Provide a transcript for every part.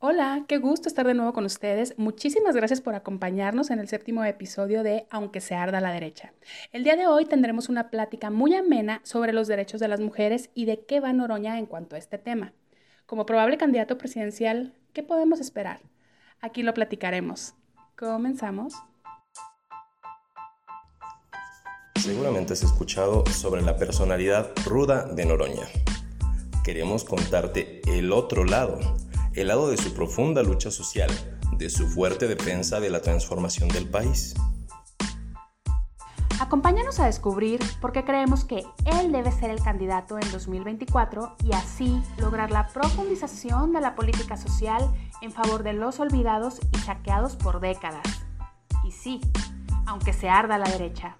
Hola, qué gusto estar de nuevo con ustedes. Muchísimas gracias por acompañarnos en el séptimo episodio de Aunque se arda la derecha. El día de hoy tendremos una plática muy amena sobre los derechos de las mujeres y de qué va Noroña en cuanto a este tema. Como probable candidato presidencial, ¿qué podemos esperar? Aquí lo platicaremos. ¿Comenzamos? Seguramente has escuchado sobre la personalidad ruda de Noroña. Queremos contarte el otro lado, el lado de su profunda lucha social, de su fuerte defensa de la transformación del país. Acompáñanos a descubrir por qué creemos que él debe ser el candidato en 2024 y así lograr la profundización de la política social en favor de los olvidados y saqueados por décadas. Y sí, aunque se arda la derecha.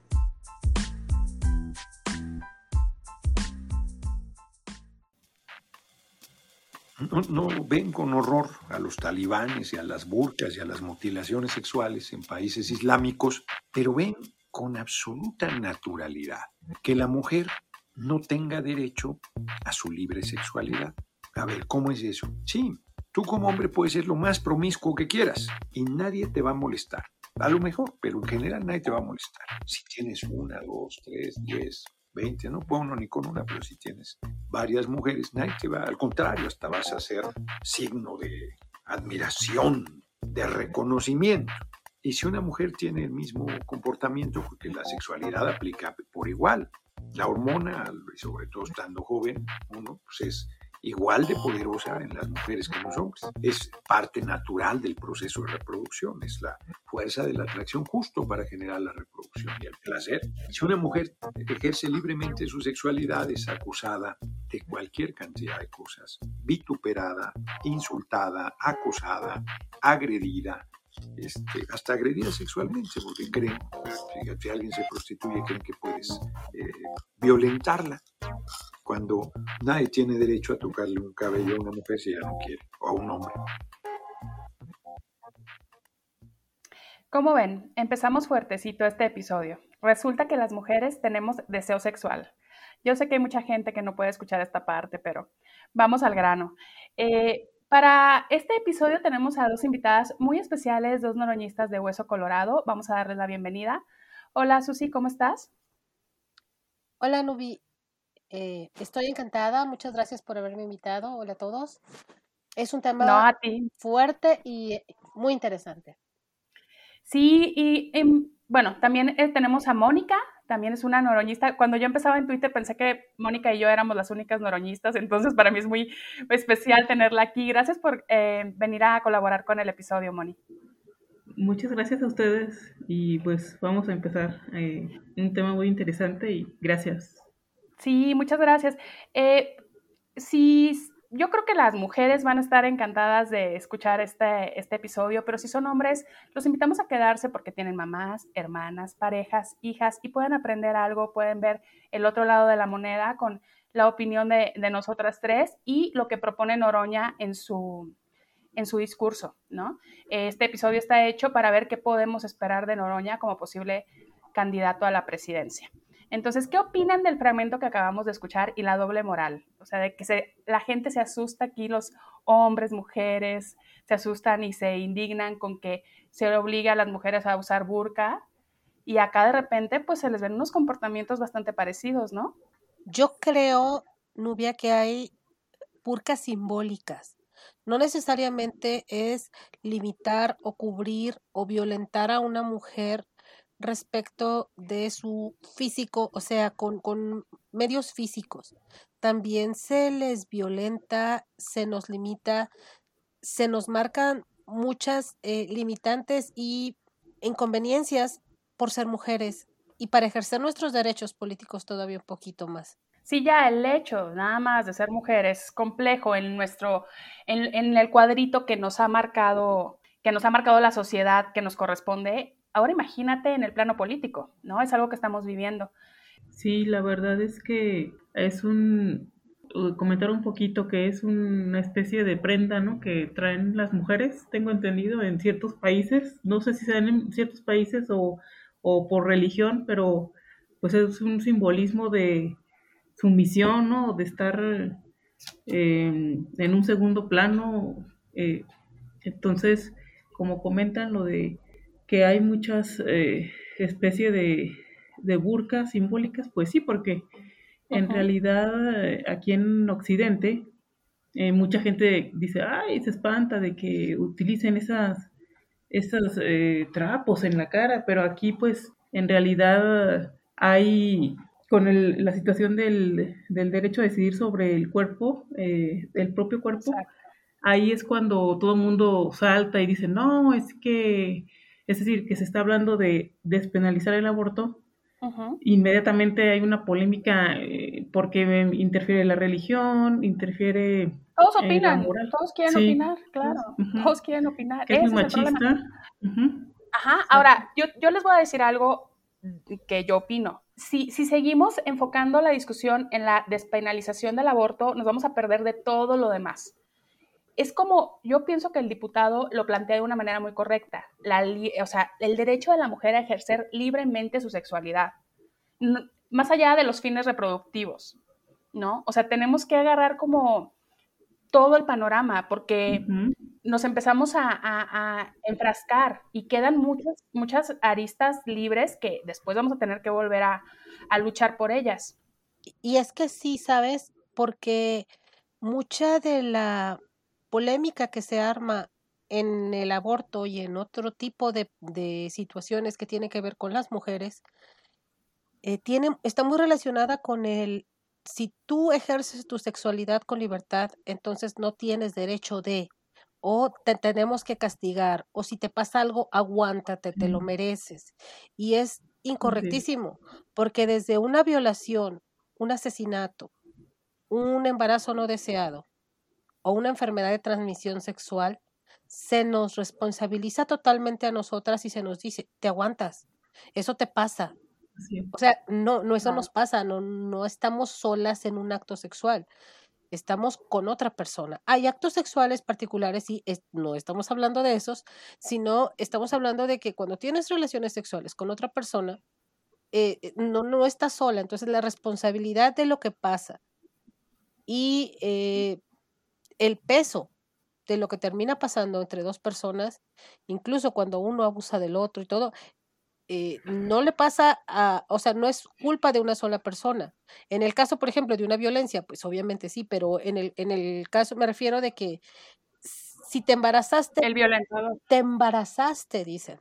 No, ven con horror a los talibanes y a las burcas y a las mutilaciones sexuales en países islámicos, pero ven con absoluta naturalidad que la mujer no tenga derecho a su libre sexualidad. A ver, ¿cómo es eso? Sí, tú como hombre puedes ser lo más promiscuo que quieras y nadie te va a molestar. A lo mejor, pero en general nadie te va a molestar. Si tienes una, dos, tres, diez, 20, no puedo uno ni con una, pero si tienes varias mujeres, nadie te va, al contrario, hasta vas a ser signo de admiración, de reconocimiento. Y si una mujer tiene el mismo comportamiento, porque la sexualidad aplica por igual, la hormona, sobre todo estando joven, uno pues es igual de poderosa en las mujeres que en los hombres. Es parte natural del proceso de reproducción, es la fuerza de la atracción justo para generar la reproducción y el placer. Si una mujer ejerce libremente su sexualidad es acusada de cualquier cantidad de cosas, vituperada, insultada, acosada, agredida, este, hasta agredida sexualmente, porque creen, que si alguien se prostituye, creen que puedes eh, violentarla cuando nadie tiene derecho a tocarle un cabello a una mujer si ella no quiere, o a un hombre. Como ven, empezamos fuertecito este episodio. Resulta que las mujeres tenemos deseo sexual. Yo sé que hay mucha gente que no puede escuchar esta parte, pero vamos al grano. Eh, para este episodio tenemos a dos invitadas muy especiales, dos noroñistas de Hueso Colorado. Vamos a darles la bienvenida. Hola Susi, ¿cómo estás? Hola Nubi, eh, estoy encantada, muchas gracias por haberme invitado. Hola a todos. Es un tema fuerte y muy interesante. Sí, y em, bueno, también eh, tenemos a Mónica, también es una noroñista. Cuando yo empezaba en Twitter pensé que Mónica y yo éramos las únicas noroñistas, entonces para mí es muy especial tenerla aquí. Gracias por eh, venir a colaborar con el episodio, Moni. Muchas gracias a ustedes y pues vamos a empezar un tema muy interesante y gracias. Sí, muchas gracias. Eh, sí, yo creo que las mujeres van a estar encantadas de escuchar este, este episodio, pero si son hombres, los invitamos a quedarse porque tienen mamás, hermanas, parejas, hijas y pueden aprender algo, pueden ver el otro lado de la moneda con la opinión de, de nosotras tres y lo que propone Noroña en su, en su discurso, ¿no? Este episodio está hecho para ver qué podemos esperar de Noroña como posible candidato a la presidencia. Entonces, ¿qué opinan del fragmento que acabamos de escuchar y la doble moral? O sea, de que la gente se asusta aquí, los hombres, mujeres, se asustan y se indignan con que se obliga a las mujeres a usar burka y acá de repente pues se les ven unos comportamientos bastante parecidos, ¿no? Yo creo, Nubia, que hay burcas simbólicas. No necesariamente es limitar o cubrir o violentar a una mujer respecto de su físico, o sea, con, con medios físicos. También se les violenta, se nos limita, se nos marcan muchas eh, limitantes y inconveniencias por ser mujeres y para ejercer nuestros derechos políticos todavía un poquito más. Sí, ya el hecho nada más de ser mujer es complejo en nuestro, en, en el cuadrito que nos ha marcado, que nos ha marcado la sociedad que nos corresponde, Ahora imagínate en el plano político, ¿no? Es algo que estamos viviendo. Sí, la verdad es que es un, comentar un poquito que es una especie de prenda, ¿no? Que traen las mujeres, tengo entendido, en ciertos países, no sé si sean en ciertos países o, por religión, pero pues es un simbolismo de sumisión, ¿no? De estar eh, en un segundo plano, eh, Entonces, como comentan lo de que hay muchas eh, especies de, de burcas simbólicas, pues sí, porque en realidad eh, aquí en Occidente eh, mucha gente dice, ay, se espanta de que utilicen esas, esos trapos en la cara, pero aquí pues en realidad hay con el, la situación del, del, derecho a decidir sobre el cuerpo, el propio cuerpo, ahí es cuando todo el mundo salta y dice, no, es que, es decir, que se está hablando de despenalizar el aborto. Inmediatamente hay una polémica eh, porque interfiere la religión, interfiere... Todos opinan, todos quieren opinar, claro, todos quieren opinar. es muy machista. Ajá, ahora, yo, yo les voy a decir algo que yo opino si, seguimos enfocando la discusión en la despenalización del aborto, nos vamos a perder de todo lo demás. Es como, yo pienso que el diputado lo plantea de una manera muy correcta, la, o sea, el derecho de la mujer a ejercer libremente su sexualidad, más allá de los fines reproductivos, ¿no? O sea, tenemos que agarrar como todo el panorama, porque nos empezamos a, enfrascar y quedan muchas, muchas aristas libres que después vamos a tener que volver a, luchar por ellas. Y es que sí, ¿sabes? Porque mucha de la polémica que se arma en el aborto y en otro tipo de, situaciones que tienen que ver con las mujeres, eh, tiene, está muy relacionada con el si tú ejerces tu sexualidad con libertad, entonces no tienes derecho de, o te tenemos que castigar, o si te pasa algo, aguántate, te lo mereces. Y es incorrectísimo, porque desde una violación, un asesinato, un embarazo no deseado o una enfermedad de transmisión sexual, se nos responsabiliza totalmente a nosotras y se nos dice, te aguantas, eso te pasa, o sea, no, no eso nos pasa, no, no estamos solas en un acto sexual, estamos con otra persona. Hay actos sexuales particulares y no estamos hablando de esos, sino estamos hablando de que cuando tienes relaciones sexuales con otra persona, eh, eh, no, no estás sola, entonces la responsabilidad de lo que pasa y eh, el peso de lo que termina pasando entre dos personas, incluso cuando uno abusa del otro y todo, eh, no le pasa a, o sea, no es culpa de una sola persona. En el caso, por ejemplo, de una violencia, pues obviamente sí, pero en el, en el caso me refiero de que si te embarazaste, el violentador. Te embarazaste, dicen.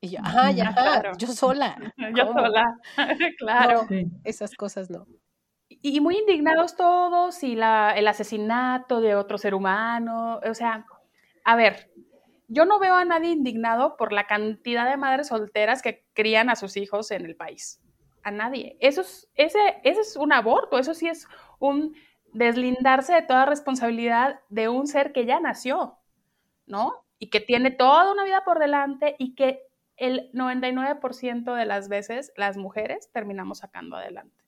Y yo, ajá, ya, yo sola. yo sola, claro. Esas cosas no. Y muy indignados todos y el asesinato de otro ser humano, o sea, a ver, yo no veo a nadie indignado por la cantidad de madres solteras que crían a sus hijos en el país. A nadie. Eso es, ese, ese es un aborto, eso sí es un deslindarse de toda responsabilidad de un ser que ya nació, ¿no? Y que tiene toda una vida por delante y que el 99% de las veces las mujeres terminamos sacando adelante.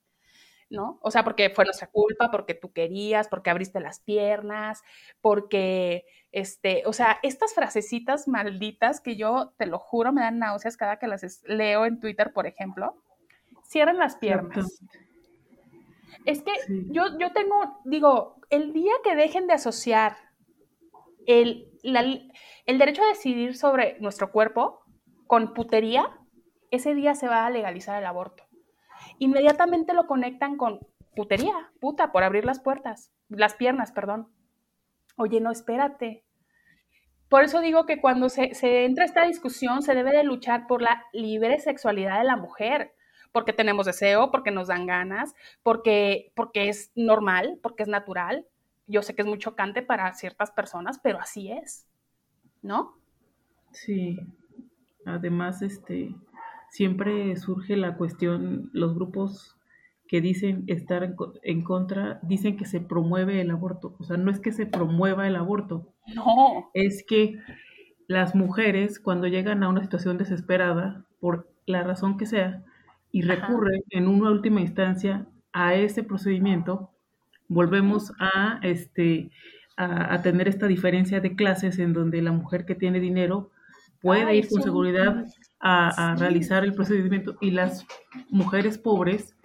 ¿No? O sea, porque fue nuestra culpa, porque tú querías, porque abriste las piernas, porque, este, o sea, estas frasecitas malditas que yo, te lo juro, me dan náuseas cada que las leo en Twitter, por ejemplo, cierran las piernas. Es que yo, yo tengo, digo, el día que dejen de asociar el, el derecho a decidir sobre nuestro cuerpo con putería, ese día se va a legalizar el aborto inmediatamente lo conectan con putería, puta, por abrir las puertas, las piernas, perdón. Oye, no, espérate. Por eso digo que cuando se, se entra esta discusión se debe de luchar por la libre sexualidad de la mujer, porque tenemos deseo, porque nos dan ganas, porque, porque es normal, porque es natural. Yo sé que es muy chocante para ciertas personas, pero así es, ¿no? Sí. Además, este, siempre surge la cuestión, los grupos que dicen estar en, contra, dicen que se promueve el aborto. O sea, no es que se promueva el aborto. No. Es que las mujeres, cuando llegan a una situación desesperada, por la razón que sea, y recurren en una última instancia a ese procedimiento, volvemos a, este, a, tener esta diferencia de clases en donde la mujer que tiene dinero puede ir con seguridad a, realizar el procedimiento y las mujeres pobres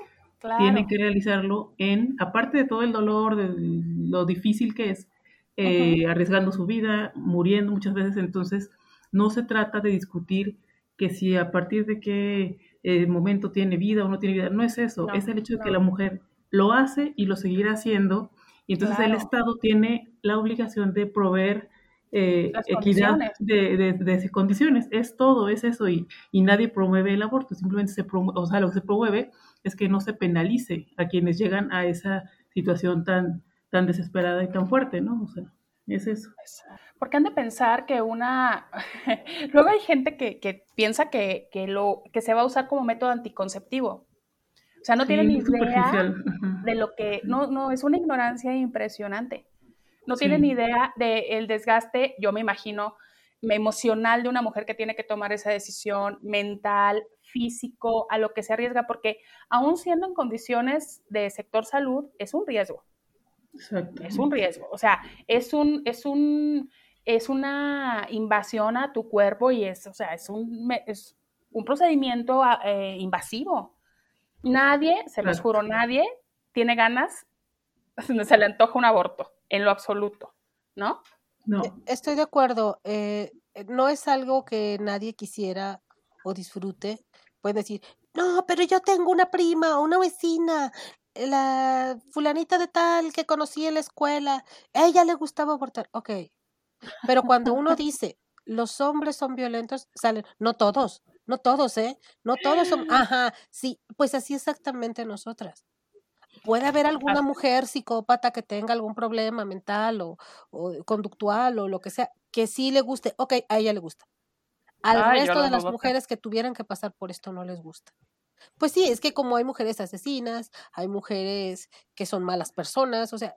tienen que realizarlo en, aparte de todo el dolor, de lo difícil que es, eh, arriesgando su vida, muriendo muchas veces. Entonces, no se trata de discutir que si a partir de qué eh, momento tiene vida o no tiene vida, no es eso, es el hecho de que la mujer lo hace y lo seguirá haciendo. Y entonces el Estado tiene la obligación de proveer eh, equidad de, de, condiciones. Es todo, es eso. Y, y nadie promueve el aborto, simplemente se promueve, o sea, lo que se promueve es que no se penalice a quienes llegan a esa situación tan, tan desesperada y tan fuerte, ¿no? O sea, es eso. Porque han de pensar que una... Luego hay gente que, que piensa que, que, lo, que se va a usar como método anticonceptivo. O sea, no tienen ni idea de lo que... No, no, es una ignorancia impresionante. No tienen ni idea del desgaste, yo me imagino, emocional de una mujer que tiene que tomar esa decisión mental, físico, a lo que se arriesga, porque aún siendo en condiciones de sector salud, es un riesgo. Es un riesgo. O sea, es un, es un, es una invasión a tu cuerpo y es, o sea, es un, es un procedimiento ah, eh, invasivo. Nadie, se los juro, nadie tiene ganas, se le antoja un aborto, en lo absoluto, ¿no? No. E, estoy de acuerdo. Eh, no es algo que nadie quisiera o disfrute. Pueden decir, no, pero yo tengo una prima o una vecina, la fulanita de tal que conocí en la escuela, a ella le gustaba abortar. Ok. Pero cuando uno dice, los hombres son violentos, salen, no todos, no todos, ¿eh? No todos son, ajá, sí, pues así exactamente nosotras. Puede haber alguna mujer psicópata que tenga algún problema mental o, conductual o lo que sea, que sí le guste, ok, a ella le gusta. Al resto de las mujeres que tuvieran que pasar por esto no les gusta. Pues sí, es que como hay mujeres asesinas, hay mujeres que son malas personas, o sea,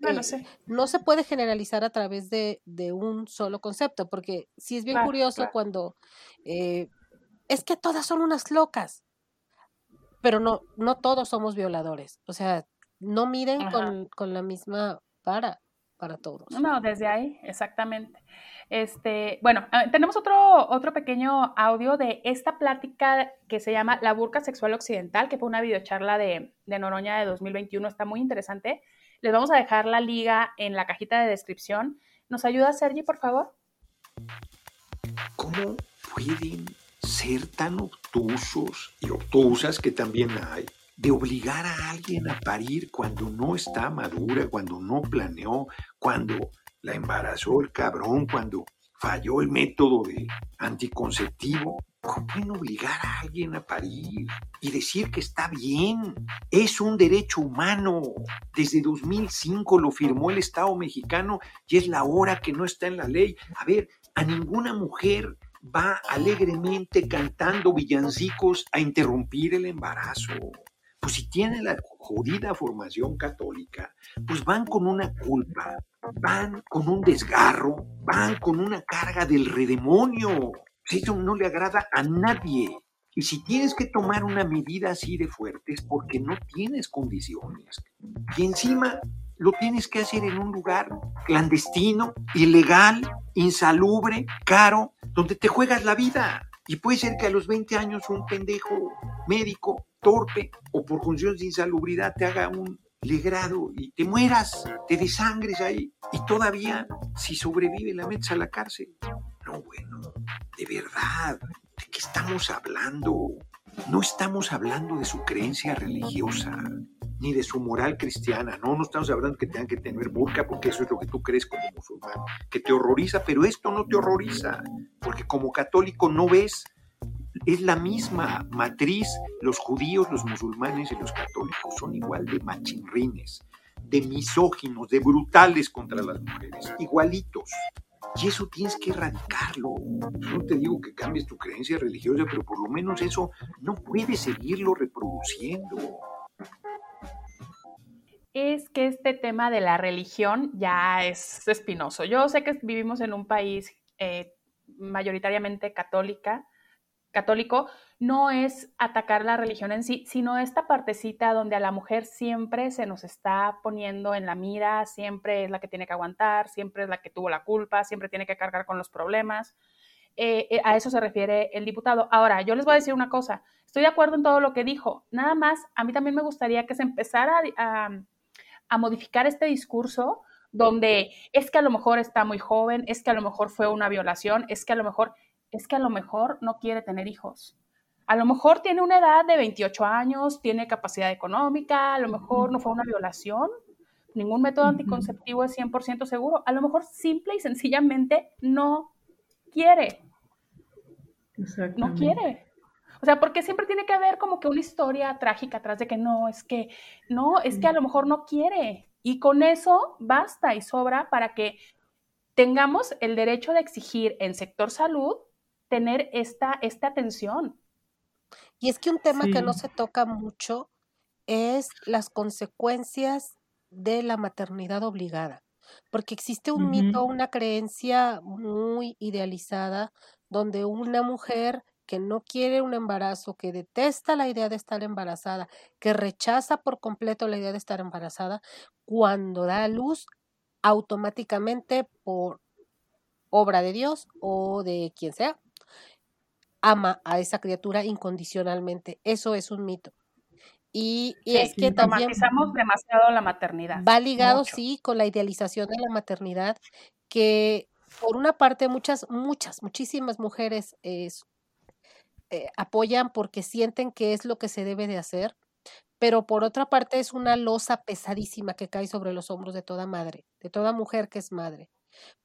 eh, no se puede generalizar a través de, de, un solo concepto, porque sí es bien curioso cuando eh, es que todas son unas locas, pero no, no todos somos violadores, o sea, no miren con, con la misma vara para todos. No, desde ahí, exactamente. Este, bueno, ah, tenemos otro, otro pequeño audio de esta plática que se llama La burca sexual occidental, que fue una videocharla de, de Noroña de 2021, está muy interesante. Les vamos a dejar la liga en la cajita de descripción. ¿Nos ayuda Sergi, por favor? ¿Cómo pueden ser tan obtusos y obtusas que también hay de obligar a alguien a parir cuando no está madura, cuando no planeó, cuando la embarazó el cabrón, cuando falló el método de anticonceptivo. ¿Cómo pueden obligar a alguien a parir y decir que está bien? Es un derecho humano. Desde 2005 lo firmó el Estado mexicano y es la hora que no está en la ley. A ver, a ninguna mujer va alegremente cantando villancicos a interrumpir el embarazo. Pues si tiene la jodida formación católica, pues van con una culpa, van con un desgarro, van con una carga del redemonio. Eso no le agrada a nadie. Y si tienes que tomar una medida así de fuerte es porque no tienes condiciones. Y encima lo tienes que hacer en un lugar clandestino, ilegal, insalubre, caro, donde te juegas la vida. Y puede ser que a los 20 años un pendejo médico torpe o por funciones de insalubridad te haga un legrado y te mueras, te desangres ahí y todavía si sobrevive la metes a la cárcel. No, bueno, de verdad, ¿de qué estamos hablando? No estamos hablando de su creencia religiosa ni de su moral cristiana. No, no estamos hablando que tengan que tener burka porque eso es lo que tú crees como musulmán, que te horroriza, pero esto no te horroriza, porque como católico no ves es la misma matriz. Los judíos, los musulmanes y los católicos son igual de machinrines, de misóginos, de brutales contra las mujeres, igualitos. Y eso tienes que erradicarlo. No te digo que cambies tu creencia religiosa, pero por lo menos eso no puedes seguirlo reproduciendo. Es que este tema de la religión ya es espinoso. Yo sé que vivimos en un país eh, mayoritariamente católica, católico no es atacar la religión en sí, sino esta partecita donde a la mujer siempre se nos está poniendo en la mira, siempre es la que tiene que aguantar, siempre es la que tuvo la culpa, siempre tiene que cargar con los problemas. Eh, eh, a eso se refiere el diputado. Ahora, yo les voy a decir una cosa, estoy de acuerdo en todo lo que dijo, nada más, a mí también me gustaría que se empezara a, a modificar este discurso donde es que a lo mejor está muy joven, es que a lo mejor fue una violación, es que a lo mejor, es que a lo mejor no quiere tener hijos. A lo mejor tiene una edad de 28 años, tiene capacidad económica, a lo mejor no fue una violación, ningún método anticonceptivo es 100% seguro, a lo mejor simple y sencillamente no quiere. No quiere. O sea, porque siempre tiene que haber como que una historia trágica atrás de que no, es que, no, es que a lo mejor no quiere. Y con eso basta y sobra para que tengamos el derecho de exigir en sector salud tener esta, esta atención. Y es que un tema que no se toca mucho es las consecuencias de la maternidad obligada, porque existe un mito, una creencia muy idealizada donde una mujer que no quiere un embarazo, que detesta la idea de estar embarazada, que rechaza por completo la idea de estar embarazada, cuando da a luz, automáticamente por obra de Dios o de quien sea, ama a esa criatura incondicionalmente. Eso es un mito. Y, es que también demasiado la maternidad. Va ligado, sí, con la idealización de la maternidad, que por una parte muchas, muchas, muchísimas mujeres eh, apoyan porque sienten que es lo que se debe de hacer, pero por otra parte es una losa pesadísima que cae sobre los hombros de toda madre, de toda mujer que es madre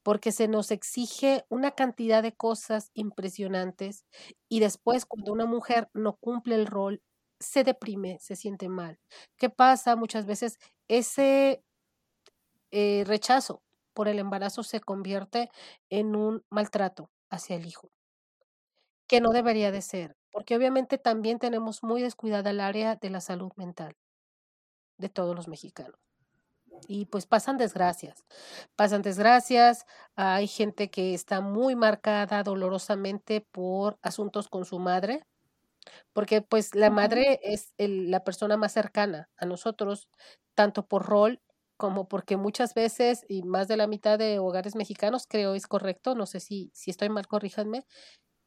porque se nos exige una cantidad de cosas impresionantes y después cuando una mujer no cumple el rol, se deprime, se siente mal. ¿Qué pasa? Muchas veces ese eh, rechazo por el embarazo se convierte en un maltrato hacia el hijo, que no debería de ser, porque obviamente también tenemos muy descuidada el área de la salud mental de todos los mexicanos. Y pues pasan desgracias, pasan desgracias, hay gente que está muy marcada dolorosamente por asuntos con su madre, porque pues la madre es la persona más cercana a nosotros, tanto por rol como porque muchas veces, y más de la mitad de hogares mexicanos, creo es correcto, no sé si, si estoy mal, corríjanme,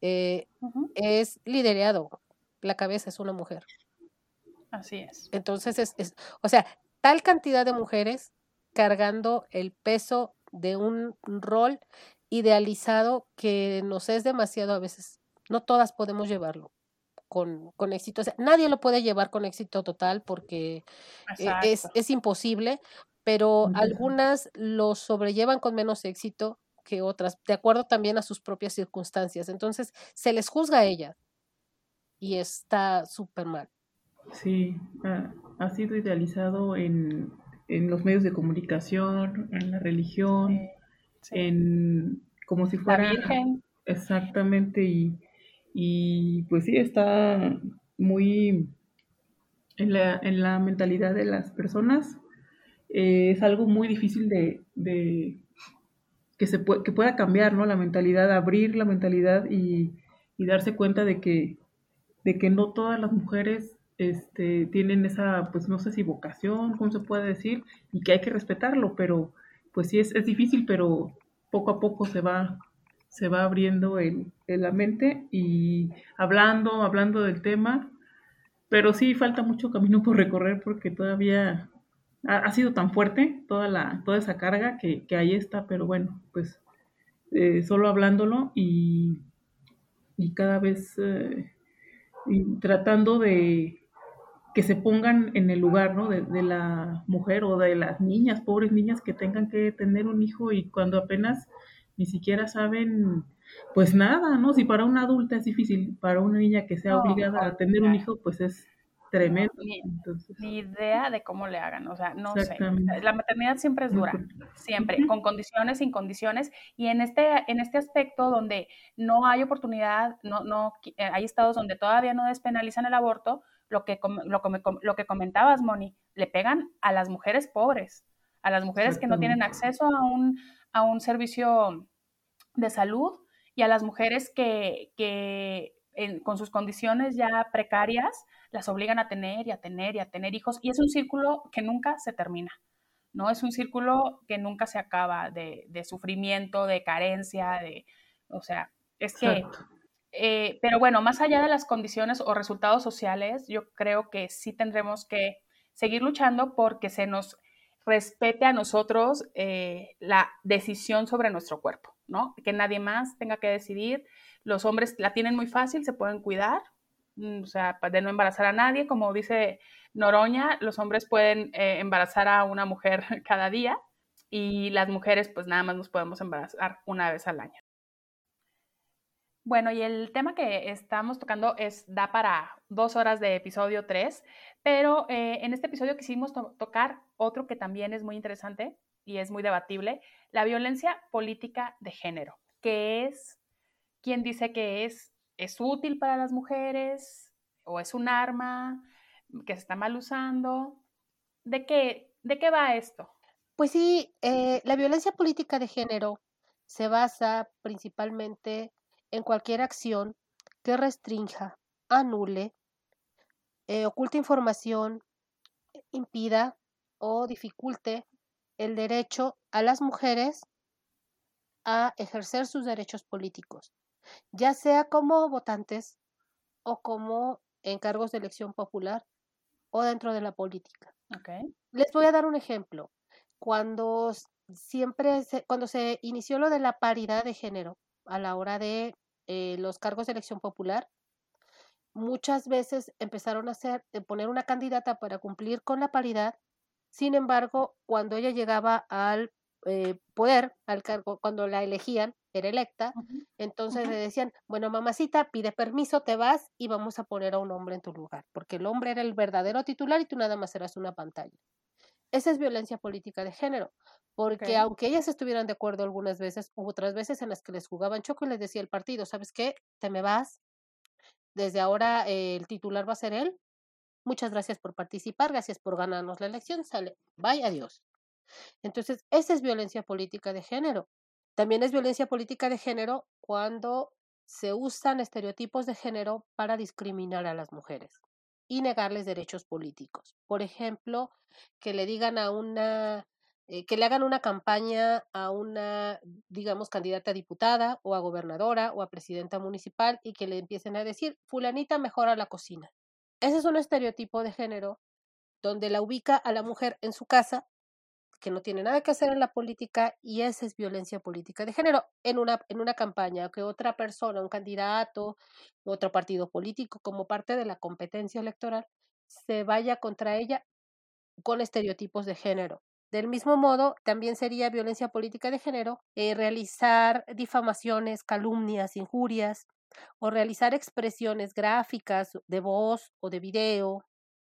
eh, es liderado, la cabeza es una mujer. Así es. Entonces, es, es, o sea, tal cantidad de mujeres cargando el peso de un rol idealizado que nos es demasiado a veces. No todas podemos llevarlo con, con éxito. nadie lo puede llevar con éxito total porque e, es, es, imposible, pero algunas lo sobrellevan con menos éxito que otras, de acuerdo también a sus propias circunstancias. Entonces, se les juzga a ellas y está súper mal. Sí, ha, sido idealizado en, los medios de comunicación, en la religión, en como si fuera... Virgen. Exactamente, y, y pues sí, está muy en la, en la mentalidad de las personas. Eh, es algo muy difícil de, de que, se que pueda cambiar, ¿no? La mentalidad, abrir la mentalidad y, y darse cuenta de que, de que no todas las mujeres este, tienen esa, pues no sé si vocación, ¿cómo se puede decir? Y que hay que respetarlo, pero pues sí es, es difícil, pero poco a poco se va, se va abriendo el, la mente y hablando, hablando del tema, pero sí falta mucho camino por recorrer porque todavía ha, sido tan fuerte toda, la, toda esa carga que, que ahí está, pero bueno, pues eh, solo hablándolo y, y cada vez eh, y tratando de, que se pongan en el lugar ¿no? de, la mujer o de las niñas, pobres niñas que tengan que tener un hijo y cuando apenas ni siquiera saben, pues nada, ¿no? Si para una adulta es difícil, para una niña que sea obligada a tener un hijo, pues es tremendo. Ni, idea de cómo le hagan, o sea, no sé. La maternidad siempre es dura, siempre, con condiciones, sin condiciones, y en este, en este aspecto donde no hay oportunidad, no, no, eh, hay estados donde todavía no despenalizan el aborto, lo que, lo, lo que comentabas, Moni, le pegan a las mujeres pobres, a las mujeres que no tienen acceso a un, a un servicio de salud y a las mujeres que, que con sus condiciones ya precarias las obligan a tener y a tener y a tener hijos. Y es un círculo que nunca se termina, ¿no? Es un círculo que nunca se acaba de, de sufrimiento, de carencia, de, o sea, es que eh, pero bueno, más allá de las condiciones o resultados sociales, yo creo que sí tendremos que seguir luchando porque se nos respete a nosotros eh, la decisión sobre nuestro cuerpo, ¿no? Que nadie más tenga que decidir. Los hombres la tienen muy fácil, se pueden cuidar, o sea, de no embarazar a nadie, como dice Noroña, los hombres pueden eh, embarazar a una mujer cada día y las mujeres pues nada más nos podemos embarazar una vez al año. Bueno, y el tema que estamos tocando es, da para dos horas de episodio 3, pero eh, en este episodio quisimos tocar otro que también es muy interesante y es muy debatible, la violencia política de género, que es, ¿quién dice que es, es útil para las mujeres o es un arma que se está mal usando? ¿De qué, de qué va esto? Pues sí, eh, la violencia política de género se basa principalmente en cualquier acción que restrinja, anule, eh, oculte información, impida o dificulte el derecho a las mujeres a ejercer sus derechos políticos, ya sea como votantes o como en cargos de elección popular o dentro de la política. Les voy a dar un ejemplo. Cuando siempre cuando se inició lo de la paridad de género a la hora de eh, los cargos de elección popular, muchas veces empezaron a hacer, eh, poner una candidata para cumplir con la paridad. Sin embargo, cuando ella llegaba al eh, poder, al cargo, cuando la elegían, era electa, entonces le decían, bueno, mamacita, pide permiso, te vas y vamos a poner a un hombre en tu lugar, porque el hombre era el verdadero titular y tú nada más eras una pantalla. Esa es violencia política de género, porque aunque ellas estuvieran de acuerdo algunas veces, hubo otras veces en las que les jugaban choco y les decía el partido, ¿sabes qué? Te me vas, desde ahora eh, el titular va a ser él. Muchas gracias por participar, gracias por ganarnos la elección, sale, vaya adiós. Entonces, esa es violencia política de género. También es violencia política de género cuando se usan estereotipos de género para discriminar a las mujeres y negarles derechos políticos. Por ejemplo, que le digan a una, eh, que le hagan una campaña a una, digamos, candidata a diputada o a gobernadora o a presidenta municipal y que le empiecen a decir, fulanita mejora la cocina. Ese es un estereotipo de género donde la ubica a la mujer en su casa que no tiene nada que hacer en la política y esa es violencia política de género en una, en una campaña, que otra persona, un candidato, otro partido político, como parte de la competencia electoral, se vaya contra ella con estereotipos de género. Del mismo modo, también sería violencia política de género eh, realizar difamaciones, calumnias, injurias o realizar expresiones gráficas de voz o de video,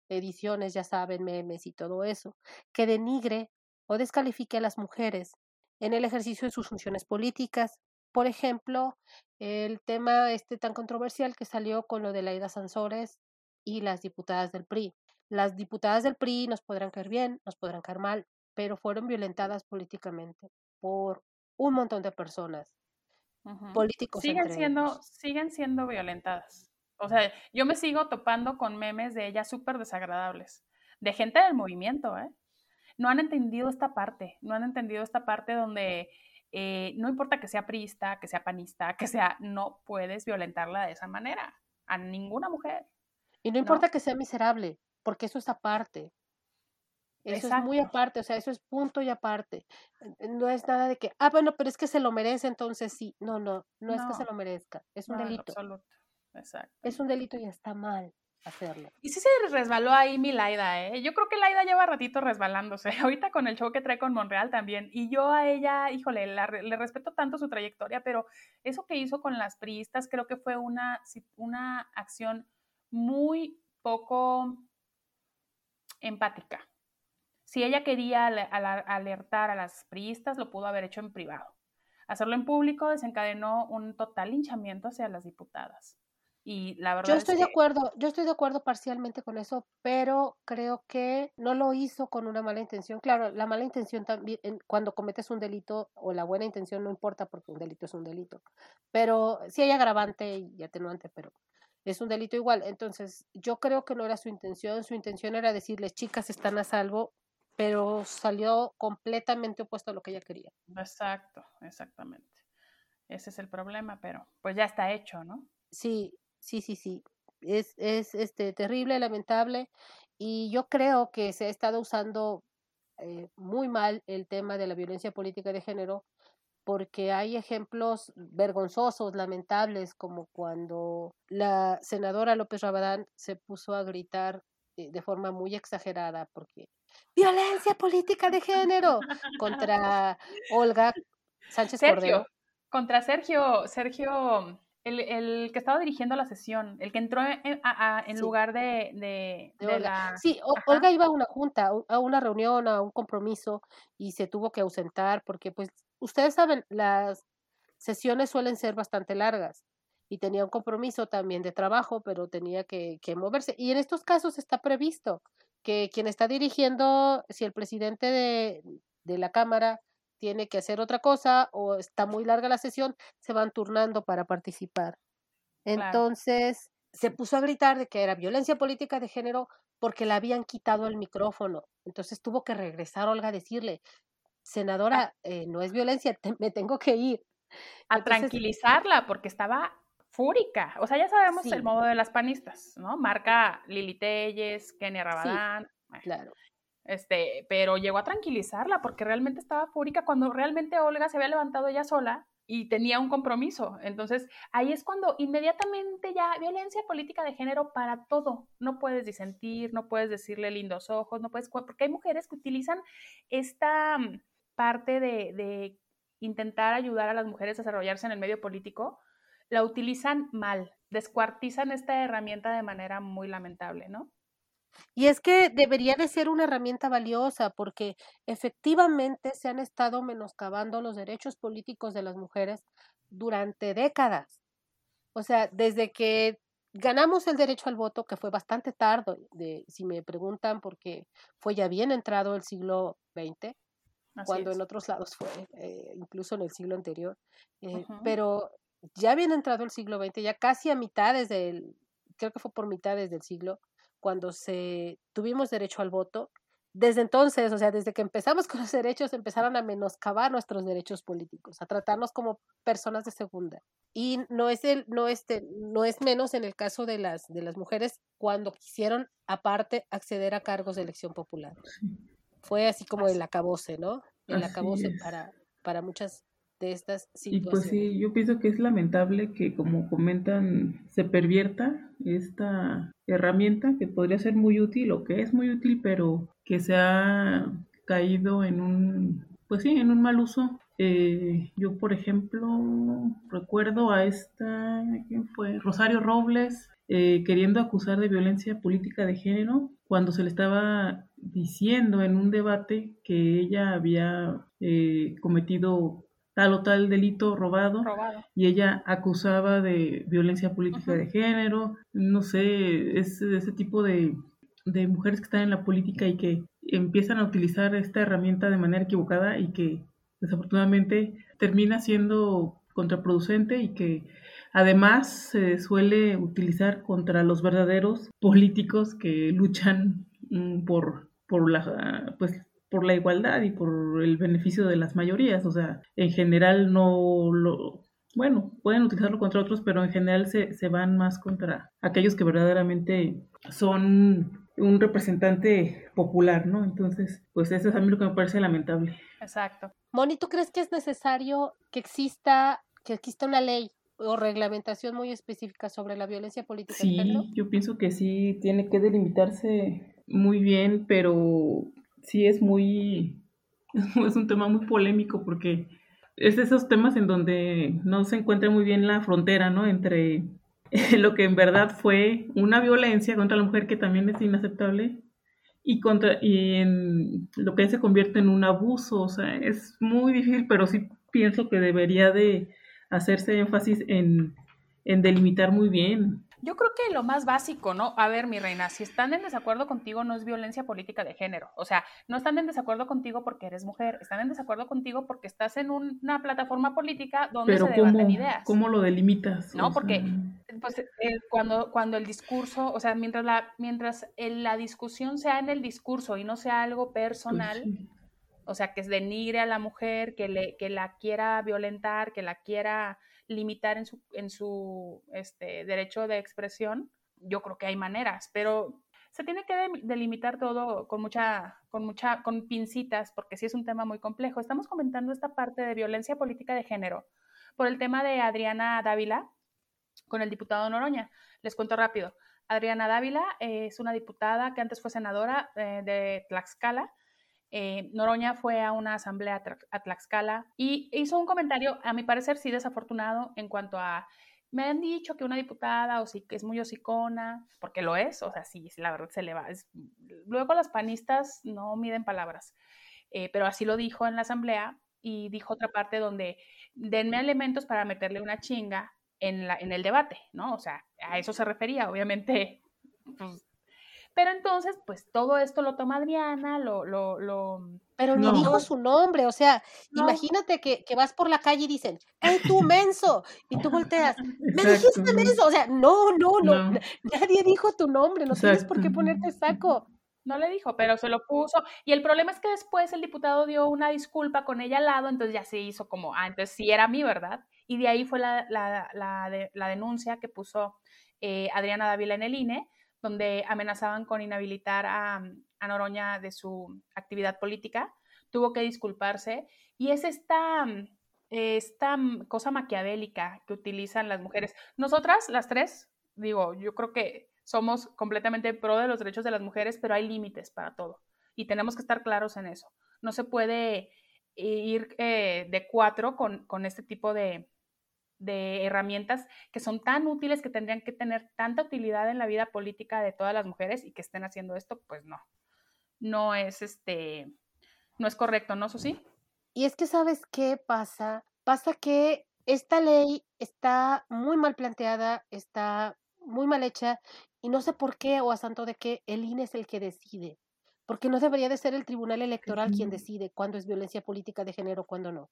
ediciones, ya saben, memes y todo eso, que denigre o descalifique a las mujeres en el ejercicio de sus funciones políticas. Por ejemplo, el tema este tan controversial que salió con lo de Laida Sansores y las diputadas del PRI. Las diputadas del PRI nos podrán caer bien, nos podrán caer mal, pero fueron violentadas políticamente por un montón de personas. Políticos siguen siendo siguen siendo violentadas. O sea, yo me sigo topando con memes de ellas súper desagradables, de gente del movimiento, ¿eh? No han entendido esta parte, no han entendido esta parte donde eh, no importa que sea priista, que sea panista, que sea, no puedes violentarla de esa manera a ninguna mujer. Y no importa que sea miserable, porque eso es aparte. Eso es muy aparte, o sea, eso es punto y aparte. No es nada de que, ah, bueno, pero es que se lo merece, entonces sí. No, no, no, es que se lo merezca, es un delito. Exacto. Es un delito y está mal hacerlo. Y sí se resbaló ahí mi Laida, ¿eh? Yo creo que Laida lleva ratito resbalándose. Ahorita con el show que trae con Monreal también. Y yo a ella, híjole, le respeto tanto su trayectoria, pero eso que hizo con las priistas creo que fue una, una acción muy poco empática. Si ella quería alertar a las priistas, lo pudo haber hecho en privado. Hacerlo en público desencadenó un total hinchamiento hacia las diputadas. Y la verdad yo estoy de acuerdo, yo estoy de acuerdo parcialmente con eso, pero creo que no lo hizo con una mala intención. Claro, la mala intención también, cuando cometes un delito, o la buena intención no importa porque un delito es un delito. Pero sí hay agravante y atenuante, pero es un delito igual. Entonces, yo creo que no era su intención, su intención era decirles, chicas, están a salvo, pero salió completamente opuesto a lo que ella quería. Exacto, exactamente. Ese es el problema, pero pues ya está hecho, ¿no? Sí, sí, sí, sí. Es, es este, terrible, lamentable. Y yo creo que se ha estado usando eh, muy mal el tema de la violencia política de género porque hay ejemplos vergonzosos, lamentables, como cuando la senadora López Rabadán se puso a gritar eh, de forma muy exagerada, porque violencia política de género contra Olga Sánchez Sergio, Contra Sergio, Sergio, el, que estaba dirigiendo la sesión, el que entró en, lugar de, de, la... Sí, Olga iba a una junta, a una reunión, a un compromiso y se tuvo que ausentar porque pues ustedes saben, las sesiones suelen ser bastante largas y tenía un compromiso también de trabajo, pero tenía que, moverse. Y en estos casos está previsto que quien está dirigiendo, si el presidente de, de la Cámara tiene que hacer otra cosa o está muy larga la sesión, se van turnando para participar. Entonces, se puso a gritar de que era violencia política de género porque le habían quitado el micrófono. Entonces tuvo que regresar Olga a decirle, senadora, eh, no es violencia, me tengo que ir. A tranquilizarla, porque estaba fúrica. O sea, ya sabemos el modo de las panistas, ¿no? Marca Lili Telles, Kenia Rabadán. claro. Este, pero llegó a tranquilizarla porque realmente estaba fúrica cuando realmente Olga se había levantado ella sola y tenía un compromiso. Entonces, ahí es cuando inmediatamente ya violencia política de género para todo. No puedes disentir, no puedes decirle lindos ojos, no puedes, porque hay mujeres que utilizan esta parte de, intentar ayudar a las mujeres a desarrollarse en el medio político, la utilizan mal, descuartizan esta herramienta de manera muy lamentable, ¿no? Y es que debería de ser una herramienta valiosa porque efectivamente se han estado menoscabando los derechos políticos de las mujeres durante décadas. O sea, desde que ganamos el derecho al voto, que fue bastante tarde, de, si me preguntan, porque fue ya bien entrado el siglo XX, cuando en otros lados fue, eh, incluso en el siglo anterior. Eh, pero ya bien entrado el siglo XX, ya casi a mitad del, creo que fue por mitad del siglo, cuando se tuvimos derecho al voto. Desde entonces, o sea, desde que empezamos con los derechos, empezaron a menoscabar nuestros derechos políticos, a tratarnos como personas de segunda. Y no es el, no este, no es menos en el caso de las, de las mujeres cuando quisieron aparte acceder a cargos de elección popular fue así como el acabose, ¿no? El acabose para, para muchas de estas situaciones. Y pues sí, yo pienso que es lamentable que, como comentan, se pervierta esta herramienta que podría ser muy útil o que es muy útil, pero que se ha caído en un, pues sí, en un mal uso. Eh, yo, por ejemplo, recuerdo a esta, ¿quién fue? Rosario Robles, eh, queriendo acusar de violencia política de género cuando se le estaba diciendo en un debate que ella había eh, cometido tal o tal delito robado, y ella acusaba de violencia política de género, no sé, es ese tipo de, de mujeres que están en la política y que empiezan a utilizar esta herramienta de manera equivocada y que desafortunadamente termina siendo contraproducente y que además se suele utilizar contra los verdaderos políticos que luchan mm, por por la, pues, por la igualdad y por el beneficio de las mayorías. O sea, en general no lo, bueno, pueden utilizarlo contra otros, pero en general se, se van más contra aquellos que verdaderamente son un representante popular, ¿no? Entonces, pues eso es a mí lo que me parece lamentable. Exacto. Moni, ¿tú crees que es necesario que exista, que exista una ley o reglamentación muy específica sobre la violencia política? Sí, yo pienso que sí tiene que delimitarse muy bien, pero sí es muy, es un tema muy polémico porque es de esos temas en donde no se encuentra muy bien la frontera, ¿no? Entre lo que en verdad fue una violencia contra la mujer que también es inaceptable y contra y en lo que se convierte en un abuso, o sea, es muy difícil, pero sí pienso que debería de hacerse énfasis en, en delimitar muy bien yo creo que lo más básico, ¿no? A ver, mi reina, si están en desacuerdo contigo no es violencia política de género. O sea, no están en desacuerdo contigo porque eres mujer, están en desacuerdo contigo porque estás en una plataforma política donde se debaten ideas. ¿Cómo lo delimitas? No, porque pues, cuando, cuando el discurso, o sea, mientras la, mientras la discusión sea en el discurso y no sea algo pues personal, o sea, que denigre a la mujer, que, le, que la quiera violentar, que la quiera limitar en su, en su este, derecho de expresión, yo creo que hay maneras, pero se tiene que delimitar todo con mucha, con mucha, con pincitas, porque sí es un tema muy complejo. Estamos comentando esta parte de violencia política de género por el tema de Adriana Dávila con el diputado Noroña. Les cuento rápido. Adriana Dávila es una diputada que antes fue senadora eh, de Tlaxcala. Eh, Noroña fue a una asamblea a Tlaxcala y hizo un comentario, a mi parecer sí desafortunado, en cuanto a me han dicho que una diputada o sí que es muy hocicona, porque lo es, o sea, sí, la verdad se le va. luego las panistas no miden palabras, eh, pero así lo dijo en la asamblea y dijo otra parte donde denme elementos para meterle una chinga en, la, en el debate, ¿no? O sea, a eso se refería, obviamente, pues, pero entonces, pues todo esto lo toma Adriana, lo, lo, lo... Pero no dijo su nombre, o sea, imagínate que, vas por la calle y dicen, ¡ay, tú menso! Y tú volteas, ¡me dijiste menso! O sea, no, no, no, nadie dijo tu nombre, no tienes por qué ponerte saco. No le dijo, pero se lo puso. Y el problema es que después el diputado dio una disculpa con ella al lado, entonces ya se hizo como, ah, entonces sí era mí, ¿verdad? Y de ahí fue la, la, la, la denuncia que puso eh, Adriana Dávila en el INE, donde amenazaban con inhabilitar a, Noroña de su actividad política, tuvo que disculparse y es esta, esta cosa maquiavélica que utilizan las mujeres. Nosotras, las tres, digo, yo creo que somos completamente pro de los derechos de las mujeres, pero hay límites para todo y tenemos que estar claros en eso. No se puede ir eh, de cuatro con, con este tipo de, de herramientas que son tan útiles que tendrían que tener tanta utilidad en la vida política de todas las mujeres y que estén haciendo esto, pues no. No es este, no es correcto, ¿no, sí Y es que sabes qué pasa? Pasa que esta ley está muy mal planteada, está muy mal hecha y no sé por qué o a santo de qué el INE es el que decide. Porque no debería de ser el Tribunal Electoral quien decide cuándo es violencia política de género, cuándo no.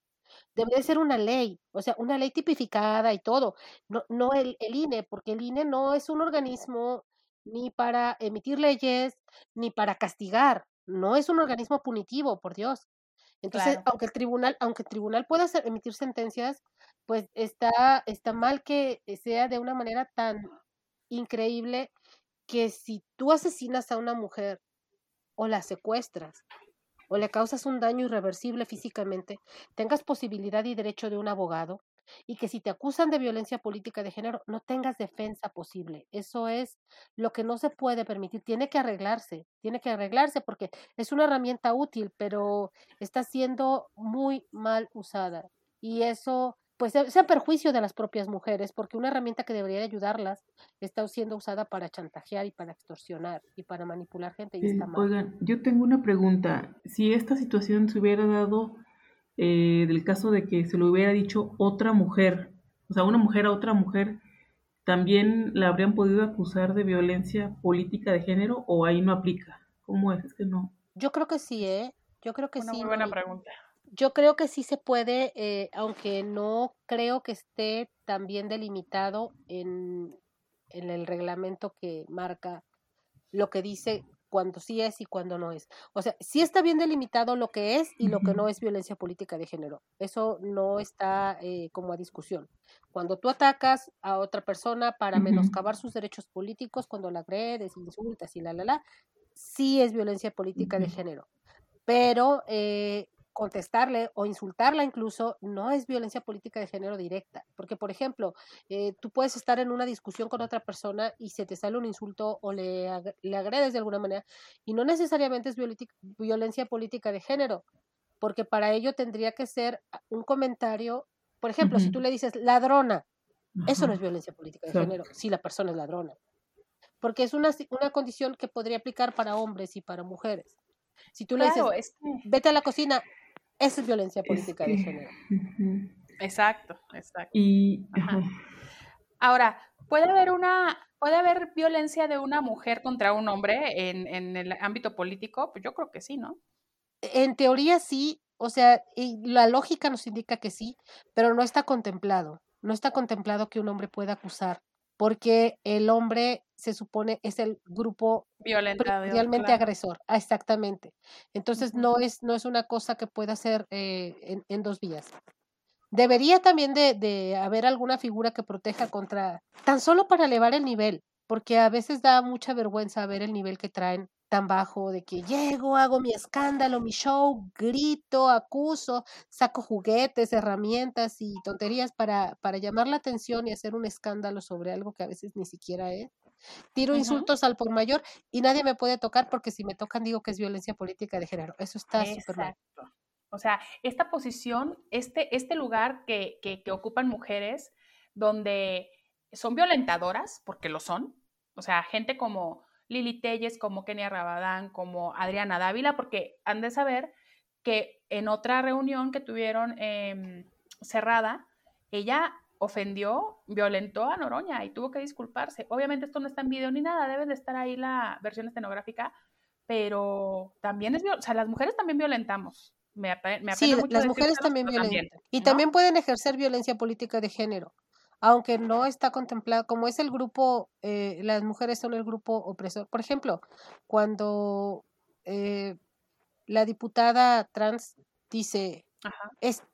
Debería ser una ley, o sea, una ley tipificada y todo, no, no el, el INE, porque el INE no es un organismo ni para emitir leyes, ni para castigar, no es un organismo punitivo, por Dios. Entonces, aunque el tribunal, aunque el tribunal pueda emitir sentencias, pues está, está mal que sea de una manera tan increíble que si tú asesinas a una mujer o la secuestras o le causas un daño irreversible físicamente, tengas posibilidad y derecho de un abogado y que si te acusan de violencia política de género no tengas defensa posible. Eso es lo que no se puede permitir. Tiene que arreglarse, tiene que arreglarse porque es una herramienta útil, pero está siendo muy mal usada. Y eso pues sea perjuicio de las propias mujeres, porque una herramienta que debería ayudarlas está siendo usada para chantajear y para extorsionar y para manipular gente y está mal. Oigan, yo tengo una pregunta. Si esta situación se hubiera dado eh, del caso de que se lo hubiera dicho otra mujer, o sea, una mujer a otra mujer, ¿también la habrían podido acusar de violencia política de género o ahí no aplica? ¿Cómo es? Es que no. Yo creo que sí, ¿eh? Yo creo que sí. Muy buena pregunta yo creo que sí se puede, eh, aunque no creo que esté tan bien delimitado en, en, el reglamento que marca lo que dice cuando sí es y cuando no es. O sea, sí está bien delimitado lo que es y lo que no es violencia política de género. Eso no está eh, como a discusión. Cuando tú atacas a otra persona para menoscabar sus derechos políticos, cuando la agredes, insultas y la, la, la, sí es violencia política de género. Pero eh, contestarle o insultarla incluso no es violencia política de género directa. Porque, por ejemplo, eh, tú puedes estar en una discusión con otra persona y se te sale un insulto o le, le agredes de alguna manera y no necesariamente es violencia política de género, porque para ello tendría que ser un comentario, por ejemplo, si tú le dices ladrona, eso no es violencia política de género, si la persona es ladrona. Porque es una, una condición que podría aplicar para hombres y para mujeres. Si tú le dices, vete a la cocina, esa es violencia política de género. Exacto, exacto. Y ahora, puede haber una, puede haber violencia de una mujer contra un hombre en, en el ámbito político, pues yo creo que sí, ¿no? En teoría sí, o sea, y la lógica nos indica que sí, pero no está contemplado. No está contemplado que un hombre pueda acusar porque el hombre se supone es el grupo realmente agresor. Ah, exactamente. Entonces no es, no es una cosa que pueda ser eh, en, dos vías. Debería también de, de, haber alguna figura que proteja contra, tan solo para elevar el nivel, porque a veces da mucha vergüenza ver el nivel que traen tan bajo de que llego, hago mi escándalo, mi show, grito, acuso, saco juguetes, herramientas y tonterías para, para llamar la atención y hacer un escándalo sobre algo que a veces ni siquiera es. Tiro insultos al por mayor y nadie me puede tocar porque si me tocan digo que es violencia política de género. Eso está súper mal. O sea, esta posición, este, este lugar que, que, que ocupan mujeres, donde son violentadoras, porque lo son, o sea, gente como Lili Telles, como Kenia Rabadán, como Adriana Dávila, porque han de saber que en otra reunión que tuvieron em, cerrada, ella ofendió, violentó a Noroña y tuvo que disculparse. Obviamente esto no está en video ni nada, debe de estar ahí la versión escenográfica, pero también es, o sea, las mujeres también violentamos. Me, me sí, las mujeres también violentan. y también pueden ejercer violencia política de género aunque no está contemplado, como es el grupo, eh, las mujeres son el grupo opresor. Por ejemplo, cuando eh, la diputada trans dice,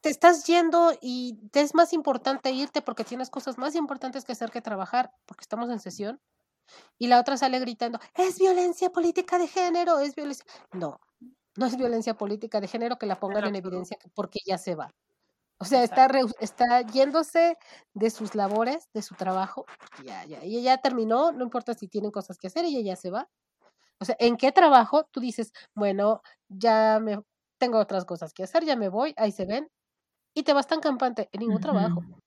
te estás yendo y te es más importante irte porque tienes cosas más importantes que hacer que trabajar, porque estamos en sesión, y la otra sale gritando, es violencia política de género, es violencia. No, no es violencia política de género que la pongan en evidencia porque ya se va. O sea, está, está yéndose de sus labores, de su trabajo, ya, ya, ella ya terminó, no importa si tienen cosas que hacer, ella ya se va. O sea, ¿en qué trabajo? Tú dices, bueno, ya me tengo otras cosas que hacer, ya me voy, ahí se ven, y te vas tan campante en ningún trabajo.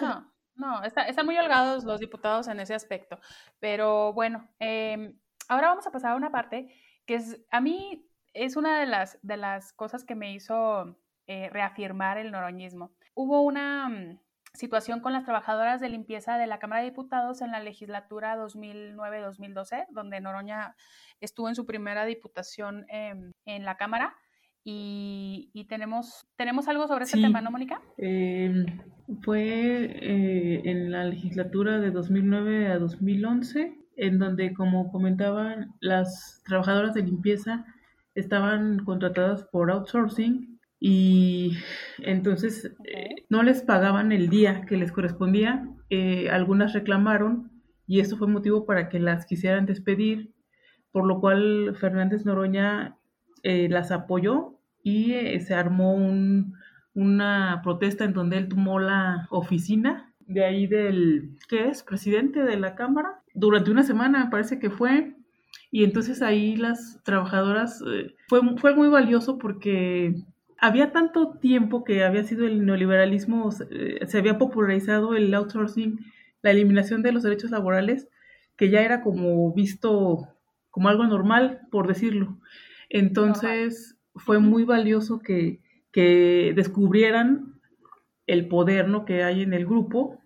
No, no, están muy holgados los diputados en ese aspecto. Pero bueno, em, ahora vamos a pasar a una parte que es, a mí es una de las, de las cosas que me hizo eh, reafirmar el noroñismo. Hubo una mm, situación con las trabajadoras de limpieza de la Cámara de Diputados en la legislatura 2009-2012, donde Noroña estuvo en su primera diputación em, en la Cámara. Y, tenemos, tenemos algo sobre ese tema, ¿no, Mónica? Em, fue eh, en la legislatura de 2009 a 2011, en donde, como comentaban, las trabajadoras de limpieza estaban contratadas por outsourcing y entonces eh, no les pagaban el día que les correspondía. Eh, algunas reclamaron y eso fue motivo para que las quisieran despedir, por lo cual Fernández Noroña eh, las apoyó y se armó una protesta en donde él tomó la oficina de ahí del, ¿qué es? Presidente de la Cámara. Durante una semana parece que fue. Y entonces ahí las trabajadoras, fue, fue muy valioso porque había tanto tiempo que había sido el neoliberalismo, eh, se había popularizado el outsourcing, la eliminación de los derechos laborales, que ya era como visto como algo normal, por decirlo. Entonces fue muy valioso que, descubrieran el poder ¿no? que hay en el grupo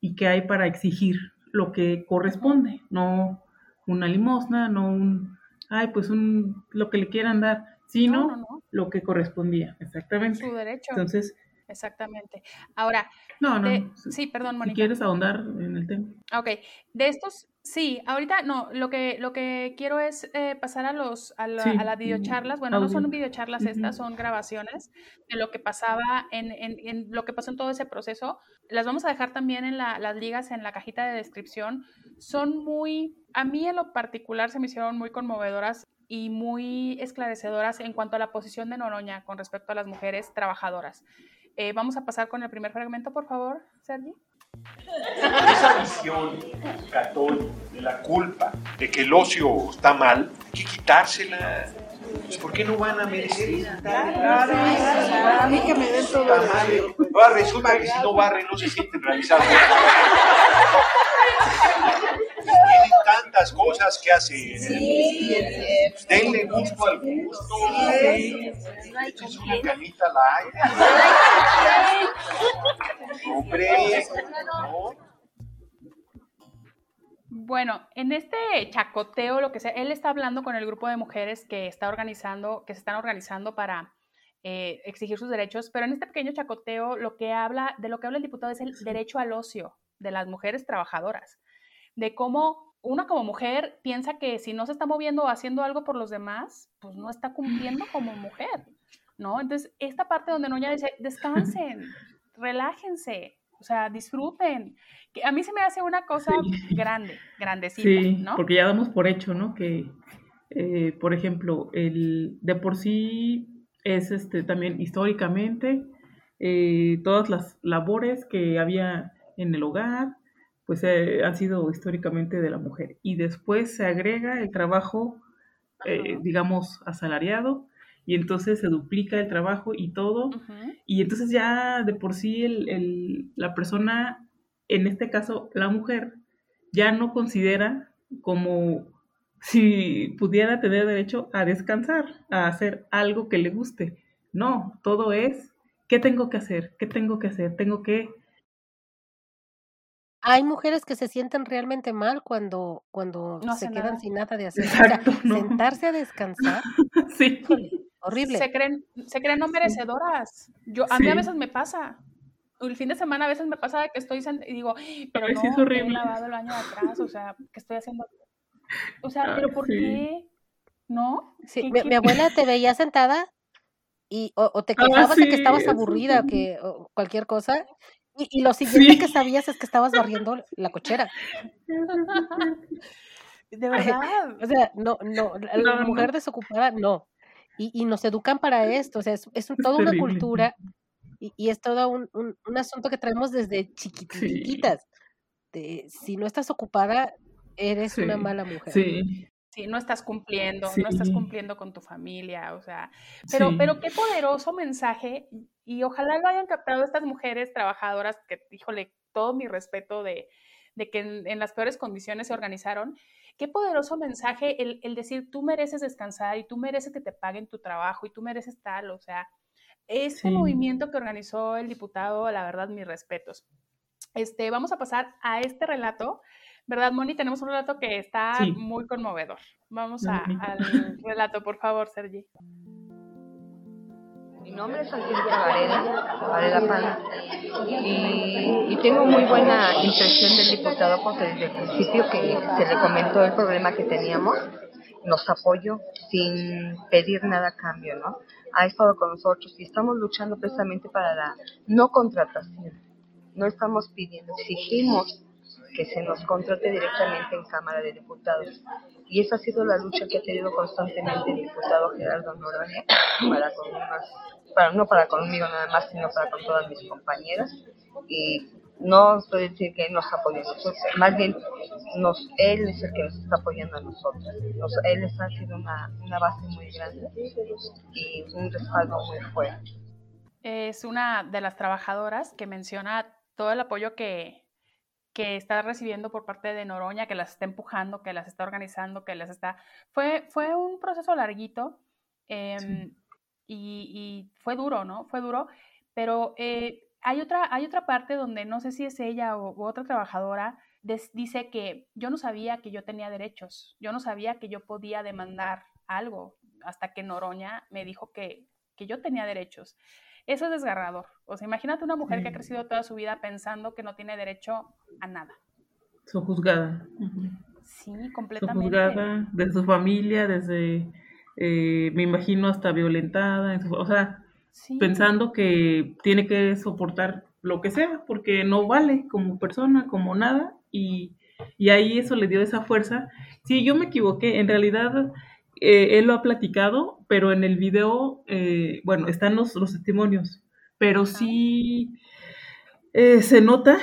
y que hay para exigir lo que corresponde, no una limosna, no un, ay, pues un, lo que le quieran dar, sino lo que correspondía, exactamente. Su derecho. Entonces, Exactamente. Ahora, no, no, sí, perdón, Mónica. Si quieres ahondar en el tema. Ok, de estos, sí, ahorita no, lo que, lo que quiero es eh, pasar a los, a, las videocharlas, bueno, no son videocharlas estas, son grabaciones de lo que pasaba en, en, en, lo que pasó en todo ese proceso. Las vamos a dejar también en la, las ligas en la cajita de descripción. Son muy, a mí en lo particular se me hicieron muy conmovedoras y muy esclarecedoras en cuanto a la posición de Noroña con respecto a las mujeres trabajadoras. Eh, vamos a pasar con el primer fragmento, por favor, Sergi. Esa visión católica de la culpa, de que el ocio está mal, hay que quitársela. Pues, ¿Por qué no van a merecer? A mí que me den todo. Ahora resulta que si no barren no se sienten realizados tantas cosas que hacer. Sí, Denle gusto al gusto. Sí. una canita al aire. Hombre, Bueno, en este chacoteo, lo que sea, él está hablando con el grupo de mujeres que está organizando, que se están organizando para eh, exigir sus derechos, pero en este pequeño chacoteo, lo que habla, de lo que habla el diputado es el derecho al ocio de las mujeres trabajadoras de cómo una como mujer piensa que si no se está moviendo o haciendo algo por los demás, pues no está cumpliendo como mujer, ¿no? Entonces, esta parte donde Noña dice, descansen, relájense, O sea, disfruten. Que a mí se me hace una cosa grande, grandecita, sí, ¿no? porque ya damos por hecho, ¿no? Que, eh, por ejemplo, el de por sí es este también históricamente eh, todas las labores que había en el hogar, pues eh, han sido históricamente de la mujer. Y después se agrega el trabajo, eh, digamos, asalariado, y entonces se duplica el trabajo y todo, y entonces ya de por sí el, el- la persona, en este caso la mujer, ya no considera como si pudiera tener derecho a descansar, a hacer algo que le guste. No, todo es, ¿qué tengo que hacer? ¿Qué tengo que hacer? Tengo que... Hay mujeres que se sienten realmente mal cuando, cuando No se quedan nada. sin nada de hacer. O sea, sentarse a descansar, Sí, horrible. Se creen, se creen no merecedoras. Yo, a mí a veces me pasa. El fin de semana a veces me pasa que estoy y digo, pero no, sí, es he horrible. lavado el baño de atrás, o sea, ¿qué estoy haciendo? O sea, pero ¿por sí. qué? ¿No? Sí, ¿Qué- mi, qué- mi abuela te veía sentada y o, o te Ah, quejabas de que estabas aburrida o que o cualquier cosa y, y lo siguiente que Sí. sabías es que estabas barriendo la cochera. De verdad. O sea, no, no, la No, mujer no. desocupada, no. Y, y nos educan para esto, o sea, es, es toda una cultura y, y es todo un, un, un asunto que traemos desde Sí, chiquititas. De, si no estás ocupada, eres una sí, mala mujer. sí, Sí, no estás cumpliendo, no estás cumpliendo con tu familia, o sea, pero, sí. pero qué poderoso mensaje y, ojalá lo hayan captado estas mujeres trabajadoras que, híjole, todo mi respeto de, de que en, en las peores condiciones se organizaron. Qué poderoso mensaje el, el decir tú mereces descansar y tú mereces que te paguen tu trabajo y tú mereces tal, o sea, Sí. movimiento que organizó el diputado, la verdad, mis respetos. Este, vamos a pasar a este relato. ¿Verdad, Moni? Tenemos un relato que está Sí. muy conmovedor. Vamos a- al relato, por favor, Sergi. Mi nombre es Angélica Varela, Varela Pana, y, y tengo muy buena impresión del diputado porque desde el principio que se le comentó el problema que teníamos, nos apoyó sin pedir nada a cambio, ¿no? Ha estado con nosotros y estamos luchando precisamente para la no contratación. No estamos pidiendo, exigimos que se nos contrate directamente en Cámara de Diputados. Y esa ha sido la lucha que ha tenido constantemente el diputado Gerardo Noroña para para, no para conmigo nada más, sino para con todas mis compañeras. Y no estoy decir que nos apoya más bien nos, él es el que nos está apoyando a nosotros. Nos- él está haciendo una, una base muy grande y un respaldo muy fuerte. Es una de las trabajadoras que menciona todo el apoyo que, que está recibiendo por parte de Noroña, que las está empujando, que las está organizando, que las está... Fue, fue un proceso larguito em, y, y fue duro, ¿no? Fue duro, pero eh, hay, otra, hay otra parte donde no sé si es ella o u otra trabajadora, des- dice que yo no sabía que yo tenía derechos, yo no sabía que yo podía demandar algo hasta que Noroña me dijo que, que yo tenía derechos. Eso es desgarrador. O sea, imagínate una mujer que ha crecido toda su vida pensando que no tiene derecho a nada. Sojuzgada. Sí, completamente. Sojuzgada desde su familia, desde, eh, me imagino, hasta violentada, en su- o sea, Sí. pensando que tiene que soportar lo que sea, porque no vale como persona, como nada, y, y ahí eso le dio esa fuerza. Sí, yo me equivoqué, en realidad eh, él lo ha platicado, pero en el video, eh, bueno, están los, los testimonios, pero sí eh, se nota,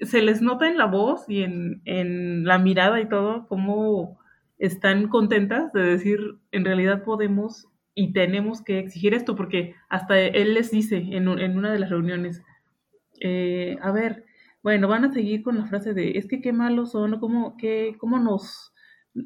se les nota en la voz y en, en la mirada y todo, cómo están contentas de decir, en realidad podemos y tenemos que exigir esto, porque hasta él les dice en, en una de las reuniones, eh, a ver, bueno, van a seguir con la frase de, es que qué malos son, cómo, qué, cómo nos,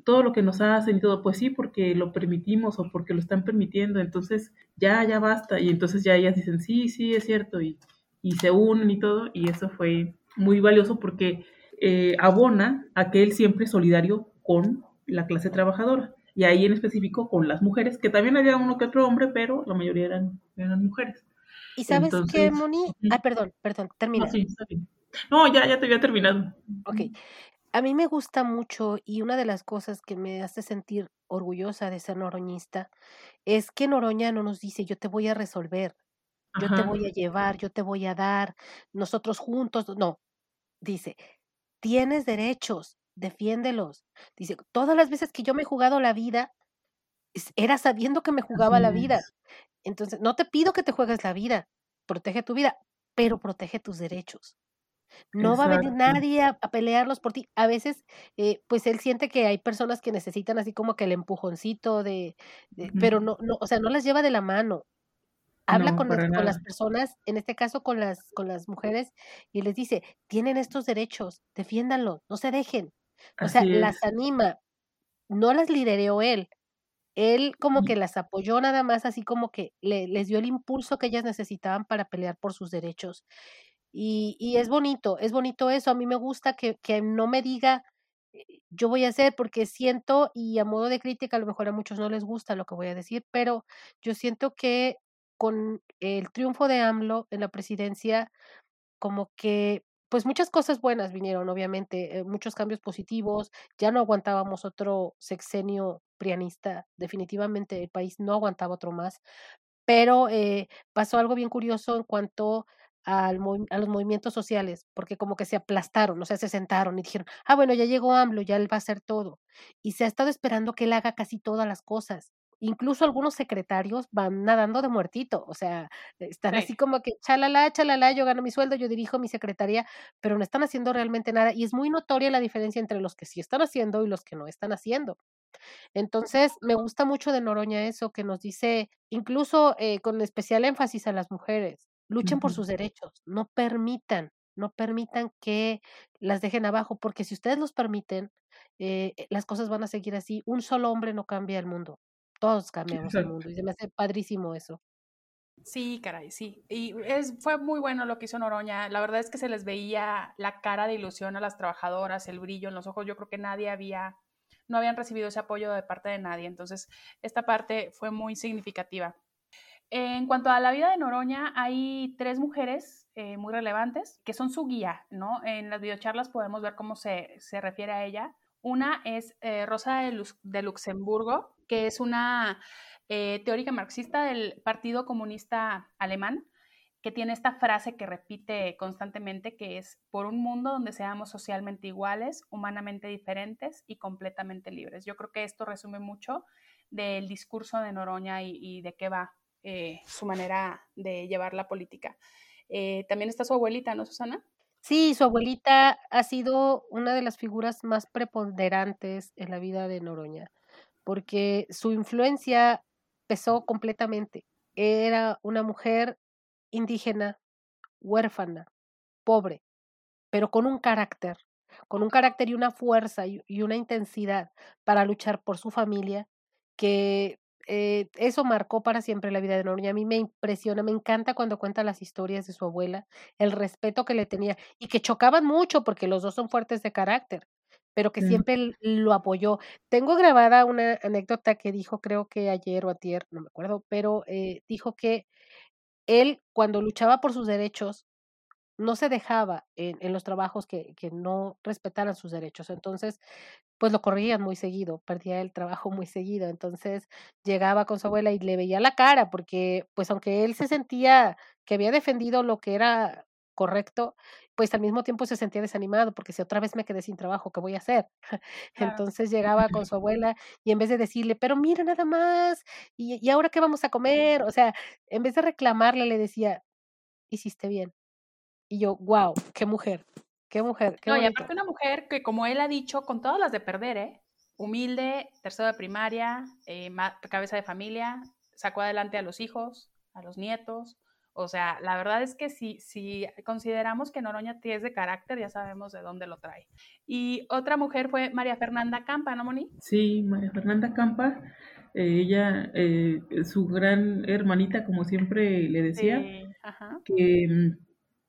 todo lo que nos hacen y todo, pues sí, porque lo permitimos o porque lo están permitiendo, entonces ya, ya basta, y entonces ya ellas dicen, sí, sí, es cierto, y, y se unen y todo, y eso fue muy valioso porque eh, abona a que él siempre es solidario con la clase trabajadora, y ahí en específico con las mujeres, que también había uno que otro hombre, pero la mayoría eran, eran mujeres. ¿Y sabes qué, Entonces, Moni? ujú. Ah, perdón, perdón, termina. No, sí, está bien. No, ya, ya te había terminado. Ok. A mí me gusta mucho y una de las cosas que me hace sentir orgullosa de ser noroñista es que Noroña no nos dice yo te voy a resolver. yo te voy a llevar, yo te voy a dar, nosotros juntos, no, dice, tienes derechos, defiéndelos. Dice, todas las veces que yo me he jugado la vida, era sabiendo que me jugaba la vida. Entonces, no te pido que te juegues la vida, protege tu vida, pero protege tus derechos. No va a venir nadie a, pelearlos por ti. A veces, eh, pues él siente que hay personas que necesitan así como que el empujoncito de, pero no, no, o sea, no las lleva de la mano. Habla con, las, con, las, personas, en este caso con las, con las mujeres, y les dice, tienen estos derechos, defiéndanlos, no se dejen. O sea, las anima, no las lidereó él. Él como que las apoyó nada más, así como que le, les dio el impulso que ellas necesitaban para pelear por sus derechos. Y, es bonito, es bonito eso. A mí me gusta que, que no me diga, eh, yo voy a hacer porque siento, y a modo de crítica, a lo mejor a muchos no les gusta lo que voy a decir, pero yo siento que con el triunfo de AMLO en la presidencia, como que pues muchas cosas buenas vinieron, obviamente, eh, muchos cambios positivos, ya no aguantábamos otro sexenio prianista, definitivamente el país no aguantaba otro más, pero eh, pasó algo bien curioso en cuanto al a los movimientos sociales, porque como que se aplastaron, o sea, se sentaron y dijeron, ah, bueno, ya llegó AMLO, ya él va a hacer todo. Y se ha estado esperando que él haga casi todas las cosas incluso algunos secretarios van nadando de muertito, o sea, están así como que chalala, chalala, yo gano mi sueldo, yo dirijo mi secretaría, pero no están haciendo realmente nada y es muy notoria la diferencia entre los que sí están haciendo y los que no están haciendo. Entonces, me gusta mucho de Noroña eso que nos dice, incluso eh, con especial énfasis a las mujeres, luchen por sus derechos, no permitan, no permitan que las dejen abajo, porque si ustedes los permiten, eh, las cosas van a seguir así. Un solo hombre no cambia el mundo. Todos cambiamos el mundo y se me hace padrísimo eso. Sí, caray, sí. Y es, fue muy bueno lo que hizo Noroña. La verdad es que se les veía la cara de ilusión a las trabajadoras, el brillo en los ojos. Yo creo que nadie había, no habían recibido ese apoyo de parte de nadie. Entonces, esta parte fue muy significativa. En cuanto a la vida de Noroña, hay tres mujeres eh, muy relevantes que son su guía, ¿no? En las videocharlas podemos ver cómo se, se refiere a ella. Una es eh, Rosa de, Luxemburgo, que es una eh, teórica marxista del Partido Comunista Alemán, que tiene esta frase que repite constantemente, que es por un mundo donde seamos socialmente iguales, humanamente diferentes y completamente libres. Yo creo que esto resume mucho del discurso de Noroña y, de qué va eh, su manera de llevar la política. también está su abuelita, ¿no, Susana? Sí, su abuelita ha sido una de las figuras más preponderantes en la vida de Noroña, porque su influencia pesó completamente. Era una mujer indígena, huérfana, pobre, pero con un carácter, con un carácter y una fuerza y, una intensidad para luchar por su familia que eh, eso marcó para siempre la vida de Noroña. A mí me impresiona, me encanta cuando cuenta las historias de su abuela, el respeto que le tenía y que chocaban mucho porque los dos son fuertes de carácter, pero que siempre lo apoyó. Tengo grabada una anécdota que dijo, creo que ayer o ayer, no me acuerdo, pero eh, dijo que él cuando luchaba por sus derechos no se dejaba en, en los trabajos que, que no respetaran sus derechos. Entonces, pues lo corrían muy seguido, perdía el trabajo muy seguido, entonces llegaba con su abuela y le veía la cara, porque pues aunque él se sentía que había defendido lo que era correcto, pues al mismo tiempo se sentía desanimado, porque si otra vez me quedé sin trabajo, ¿qué voy a hacer? Entonces llegaba con su abuela y en vez de decirle, pero mira nada más, ¿y, y ahora qué vamos a comer? O sea, en vez de reclamarle, le decía, hiciste bien. Y yo, wow, qué mujer. Qué mujer. Qué no, y aparte una mujer que, como él ha dicho, con todas las de perder, ¿eh? Humilde, tercero de primaria, eh, cabeza de familia, sacó adelante a los hijos, a los nietos. O sea, la verdad es que si, si consideramos que Noroña es de carácter, ya sabemos de dónde lo trae. Y otra mujer fue María Fernanda Campa, ¿no, Moni? Sí, María Fernanda Campa. Eh, ella, eh, su gran hermanita, como siempre le decía, que mm,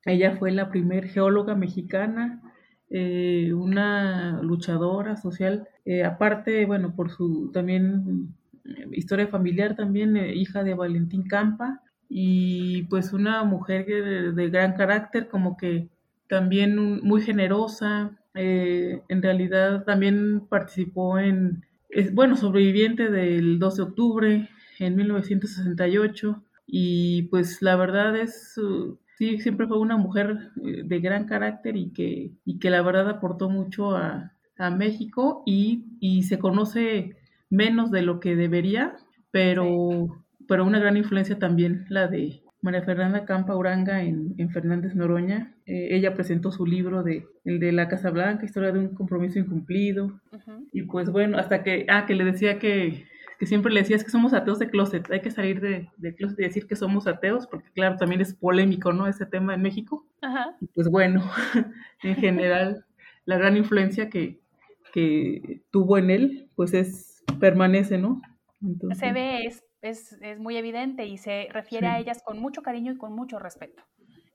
ella fue la primer geóloga mexicana, eh, una luchadora social, eh, aparte, bueno, por su también eh, historia familiar, también hija de Valentín Campa, y pues una mujer de, gran carácter, como que también muy generosa, en realidad también participó en, es, bueno, sobreviviente del 2 de octubre en 1968, y pues la verdad es, sí, siempre fue una mujer eh, de gran carácter y que, y que la verdad aportó mucho a, a México y, y, se conoce menos de lo que debería, pero, pero una gran influencia también la de María Fernanda Campa Uranga en, en Fernández Noroña. Eh, ella presentó su libro de el de la Casa Blanca, historia de un compromiso incumplido. Y pues bueno, hasta que, ah, que le decía que, que siempre le decía es que somos ateos de closet, hay que salir de, de closet y decir que somos ateos, porque claro, también es polémico, ¿no? Ese tema en México. Ajá. Y pues bueno, en general, la gran influencia que, que tuvo en él, pues es, permanece, ¿no? Entonces, se ve, es es, es muy evidente y se refiere Sí. a ellas con mucho cariño y con mucho respeto.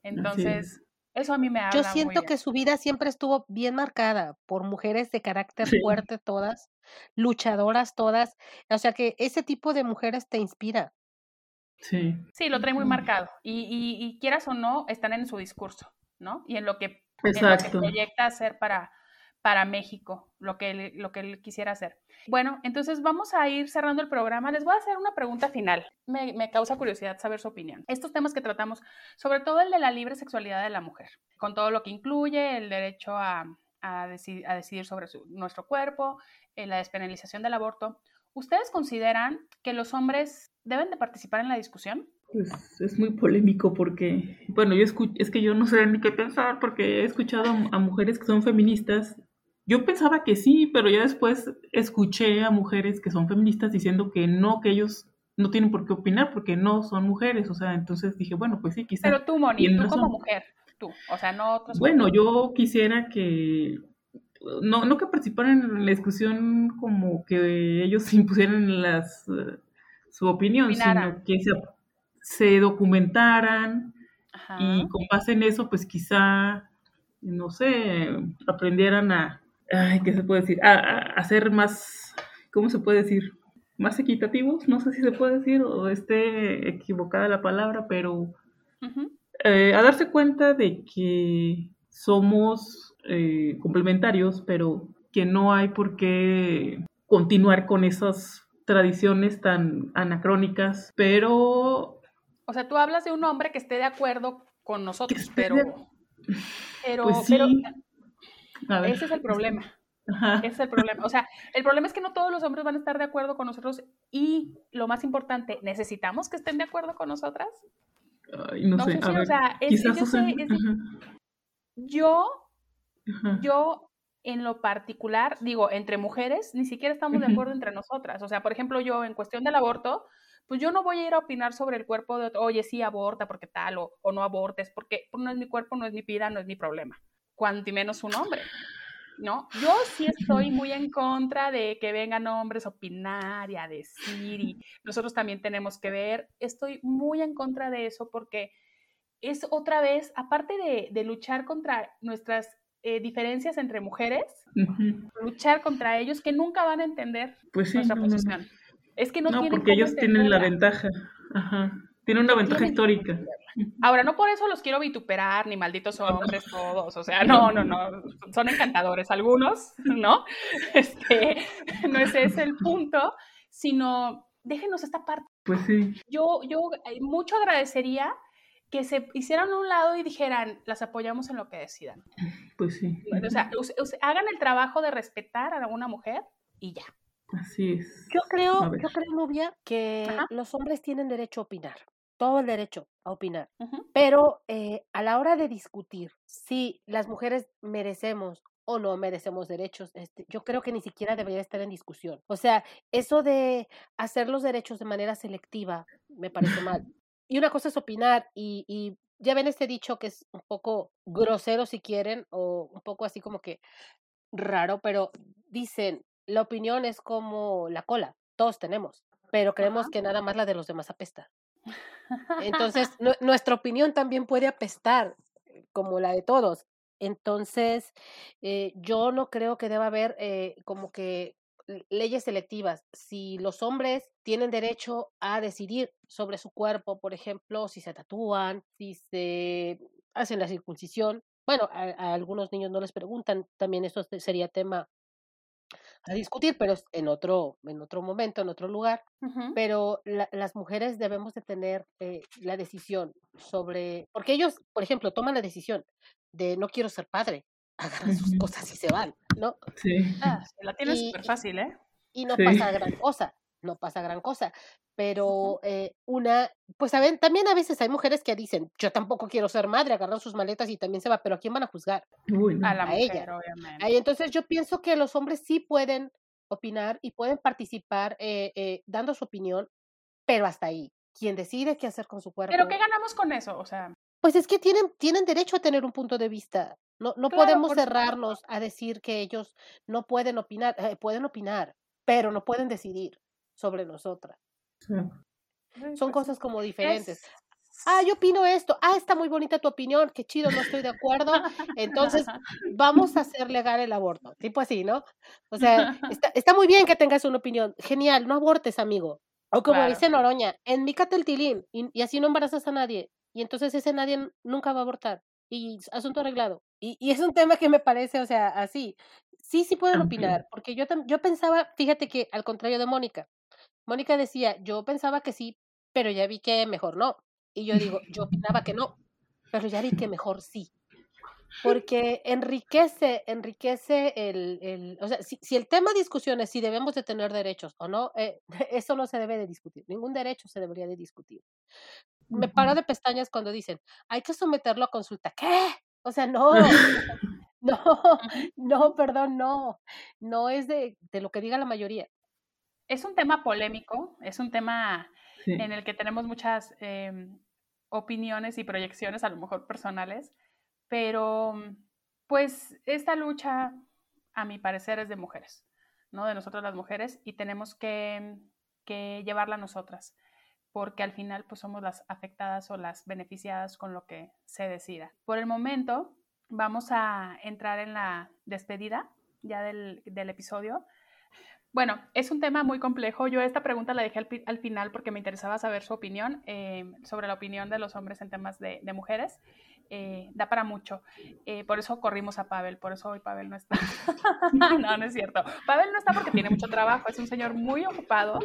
Entonces, es. Eso a mí me habla Yo muy siento bien. que su vida siempre estuvo bien marcada por mujeres de carácter Sí. fuerte todas, luchadoras todas, o sea que ese tipo de mujeres te inspira. Sí. Sí, lo trae muy marcado. Y, y, y quieras o no, están en su discurso, ¿no? Y en lo que, en lo que Exacto. proyecta hacer para, para México, lo que, él, lo que él quisiera hacer. Bueno, entonces vamos a ir cerrando el programa. Les voy a hacer una pregunta final. Me, me causa curiosidad saber su opinión. Estos temas que tratamos, sobre todo el de la libre sexualidad de la mujer, con todo lo que incluye, el derecho a, a, decidir, a decidir sobre su, nuestro cuerpo, eh, la despenalización del aborto. ¿Ustedes consideran que los hombres deben de participar en la discusión? Pues es muy polémico porque, bueno, yo es que yo no sé ni qué pensar porque he escuchado a, a, mujeres que son feministas. Yo pensaba que sí, pero ya después escuché a mujeres que son feministas diciendo que no, que ellos no tienen por qué opinar porque no son mujeres. O sea, entonces dije, bueno, pues sí, quizás. Pero tú, Moni, tú como mujer, tú, o sea, no otros. Bueno, yo quisiera que no, no que participaran en la discusión como que ellos impusieran las, uh, su opinión, Opinaran. sino que se, se documentaran Ajá. y con base en eso, pues quizá, no sé, aprendieran a, ay, ¿qué se puede decir? A, a, a ser más, ¿cómo se puede decir? Más equitativos, no sé si se puede decir o esté equivocada la palabra, pero uh -huh. eh, a darse cuenta de que somos eh, complementarios, pero que no hay por qué continuar con esas tradiciones tan anacrónicas, pero... O sea, tú hablas de un hombre que esté de acuerdo con nosotros, pero... De... Pero, pues sí. pero ese es el problema. Ajá. Ese es el problema. O sea, el problema es que no todos los hombres van a estar de acuerdo con nosotros y lo más importante, ¿necesitamos que estén de acuerdo con nosotras? Ay, no, no, sé, sé a si, ver, o sea, es, yo, sé, es, yo, Ajá. yo en lo particular, digo, entre mujeres, ni siquiera estamos de acuerdo entre nosotras. O sea, por ejemplo, yo en cuestión del aborto, pues yo no voy a ir a opinar sobre el cuerpo de otro, oye, sí, aborta porque tal, o, o no abortes, porque no es mi cuerpo, no es mi vida, no es mi problema. Cuanto menos un hombre, ¿no? Yo sí estoy muy en contra de que vengan hombres a opinar y a decir, y nosotros también tenemos que ver, estoy muy en contra de eso porque es otra vez, aparte de, de luchar contra nuestras eh, diferencias entre mujeres, uh -huh. luchar contra ellos que nunca van a entender pues sí, nuestra no, posición. No, es que no, no tienen porque ellos tienen la ventaja. Ajá. Tienen una ventaja tienen... histórica. Ahora, no por eso los quiero vituperar, ni malditos hombres todos, o sea, no, no, no, son encantadores algunos, ¿no? Este, no ese es el punto, sino déjenos esta parte. Pues sí. Yo, yo mucho agradecería que se hicieran a un lado y dijeran, las apoyamos en lo que decidan. Pues sí. O sea, hagan el trabajo de respetar a una mujer y ya. Así es. Yo creo, yo creo, Nubia, que Ajá. los hombres tienen derecho a opinar, todo el derecho a opinar. Uh -huh. Pero eh, a la hora de discutir si las mujeres merecemos o no merecemos derechos, este, yo creo que ni siquiera debería estar en discusión. O sea, eso de hacer los derechos de manera selectiva me parece mal. Y una cosa es opinar y, y ya ven este dicho que es un poco grosero si quieren o un poco así como que raro, pero dicen, la opinión es como la cola, todos tenemos, pero creemos Ajá. que nada más la de los demás apesta. Entonces, nuestra opinión también puede apestar como la de todos. Entonces, eh, yo no creo que deba haber eh, como que leyes selectivas. Si los hombres tienen derecho a decidir sobre su cuerpo, por ejemplo, si se tatúan, si se hacen la circuncisión, bueno, a, a algunos niños no les preguntan, también esto sería tema a discutir, pero en otro, en otro momento, en otro lugar. Pero la- las mujeres debemos de tener eh, la decisión sobre, porque ellos, por ejemplo, toman la decisión de no quiero ser padre, agarran sus cosas y se van, ¿no? Sí. Ah, la tienes Y- súper fácil, ¿eh? y no Sí. pasa gran cosa, no pasa gran cosa. Pero eh, una, pues saben, también a veces hay mujeres que dicen, yo tampoco quiero ser madre, agarran sus maletas y también se va, pero ¿a quién van a juzgar? Uy. A la A mujer, ella. obviamente. Ahí, entonces yo pienso que los hombres sí pueden opinar y pueden participar eh, eh, dando su opinión, pero hasta ahí. Quien decide qué hacer con su cuerpo. Pero ¿qué ganamos con eso? O sea, Pues es que tienen, tienen derecho a tener un punto de vista. No, no Claro, podemos cerrarnos a decir que ellos no pueden opinar. eh, pueden opinar, pero no pueden decidir sobre nosotras. Son cosas como diferentes. es- Ah, yo opino esto. Ah, está muy bonita tu opinión. Qué chido, no estoy de acuerdo. Entonces, vamos a hacer legal el aborto. Tipo así, ¿no? O sea, está, está muy bien que tengas una opinión. Genial, no abortes, amigo. O como Claro. dice Noroña, enmícate el tilín y, y así no embarazas a nadie. Y entonces ese nadie nunca va a abortar. Y asunto arreglado. Y, y es un tema que me parece, o sea, así. Sí, sí pueden opinar, porque yo, yo pensaba, fíjate que al contrario de Mónica, Mónica decía, yo pensaba que sí, pero ya vi que mejor no. Y yo digo, yo opinaba que no, pero ya vi que mejor sí. Porque enriquece, enriquece el, el o sea, si, si el tema de discusión es si debemos de tener derechos o no, eh, eso no se debe de discutir. Ningún derecho se debería de discutir. Me paro de pestañas cuando dicen, hay que someterlo a consulta. ¿Qué? O sea, no, no, no, perdón, no. No es de, de lo que diga la mayoría. Es un tema polémico, es un tema Sí. en el que tenemos muchas em, opiniones y proyecciones, a lo mejor personales, pero mm, pues esta lucha, a mi parecer, es de mujeres, ¿no? De nosotras las mujeres y tenemos que, que llevarla nosotras, porque al final pues somos las afectadas o las beneficiadas con lo que se decida. Por el momento vamos a entrar en la despedida ya del, del episodio. Bueno, es un tema muy complejo. Yo esta pregunta la dejé al, al final porque me interesaba saber su opinión eh, sobre la opinión de los hombres en temas de, de mujeres. Eh, da para mucho. Eh, por eso corrimos a Pavel, por eso hoy Pavel no está. no, no es cierto. Pavel no está porque tiene mucho trabajo. Es un señor muy ocupado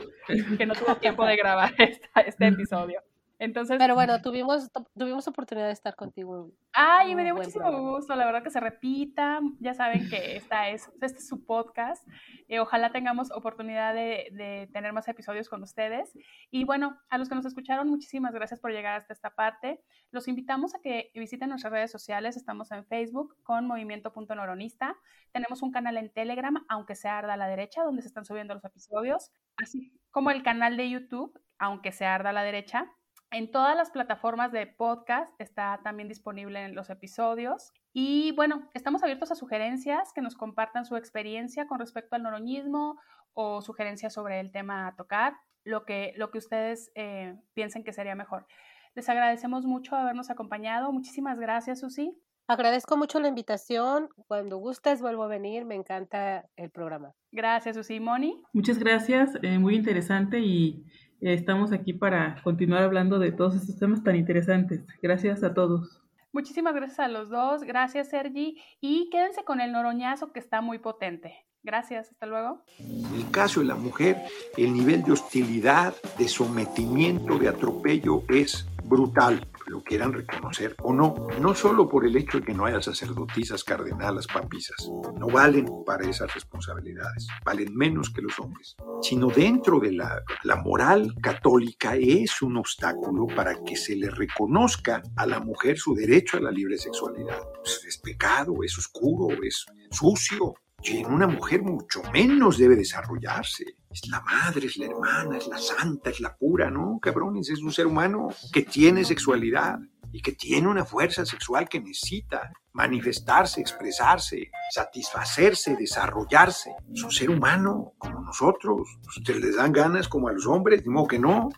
que no tuvo tiempo de grabar esta- este episodio. Entonces, Pero bueno, tuvimos, tu- tuvimos oportunidad de estar contigo. Ay, me Muy dio muchísimo programa. gusto, la verdad que se repita. Ya saben que esta es, este es su podcast. Eh, ojalá tengamos oportunidad de, de tener más episodios con ustedes. Y bueno, a los que nos escucharon, muchísimas gracias por llegar hasta esta parte. Los invitamos a que visiten nuestras redes sociales. Estamos en Facebook con Movimiento.noronista. Tenemos un canal en Telegram, aunque sea arda a la derecha, donde se están subiendo los episodios. Así como el canal de YouTube, aunque sea arda a la derecha. En todas las plataformas de podcast está también disponible en los episodios. Y bueno, estamos abiertos a sugerencias, que nos compartan su experiencia con respecto al noroñismo o sugerencias sobre el tema a tocar, lo que, lo que ustedes eh, piensen que sería mejor. Les agradecemos mucho habernos acompañado. Muchísimas gracias, Susi. Agradezco mucho la invitación. Cuando gustes, vuelvo a venir. Me encanta el programa. Gracias, Susi. Moni. Muchas gracias, eh, muy interesante y estamos aquí para continuar hablando de todos estos temas tan interesantes. Gracias a todos. Muchísimas gracias a los dos. Gracias, Sergi. Y quédense con el noroñazo que está muy potente. Gracias. Hasta luego. En el caso de la mujer, el nivel de hostilidad, de sometimiento, de atropello es brutal, lo quieran reconocer o no. No solo por el hecho de que no haya sacerdotisas, cardenalas, papisas, no valen para esas responsabilidades, valen menos que los hombres, sino dentro de la, moral católica es un obstáculo para que se le reconozca a la mujer su derecho a la libre sexualidad. Pues es pecado, es oscuro, es sucio. Y en una mujer mucho menos debe desarrollarse. Es la madre, es la hermana, es la santa, es la pura, ¿no? Cabrones, es un ser humano que tiene sexualidad y que tiene una fuerza sexual que necesita manifestarse, expresarse, satisfacerse, desarrollarse. Es un ser humano como nosotros. Ustedes les dan ganas como a los hombres, de modo que no.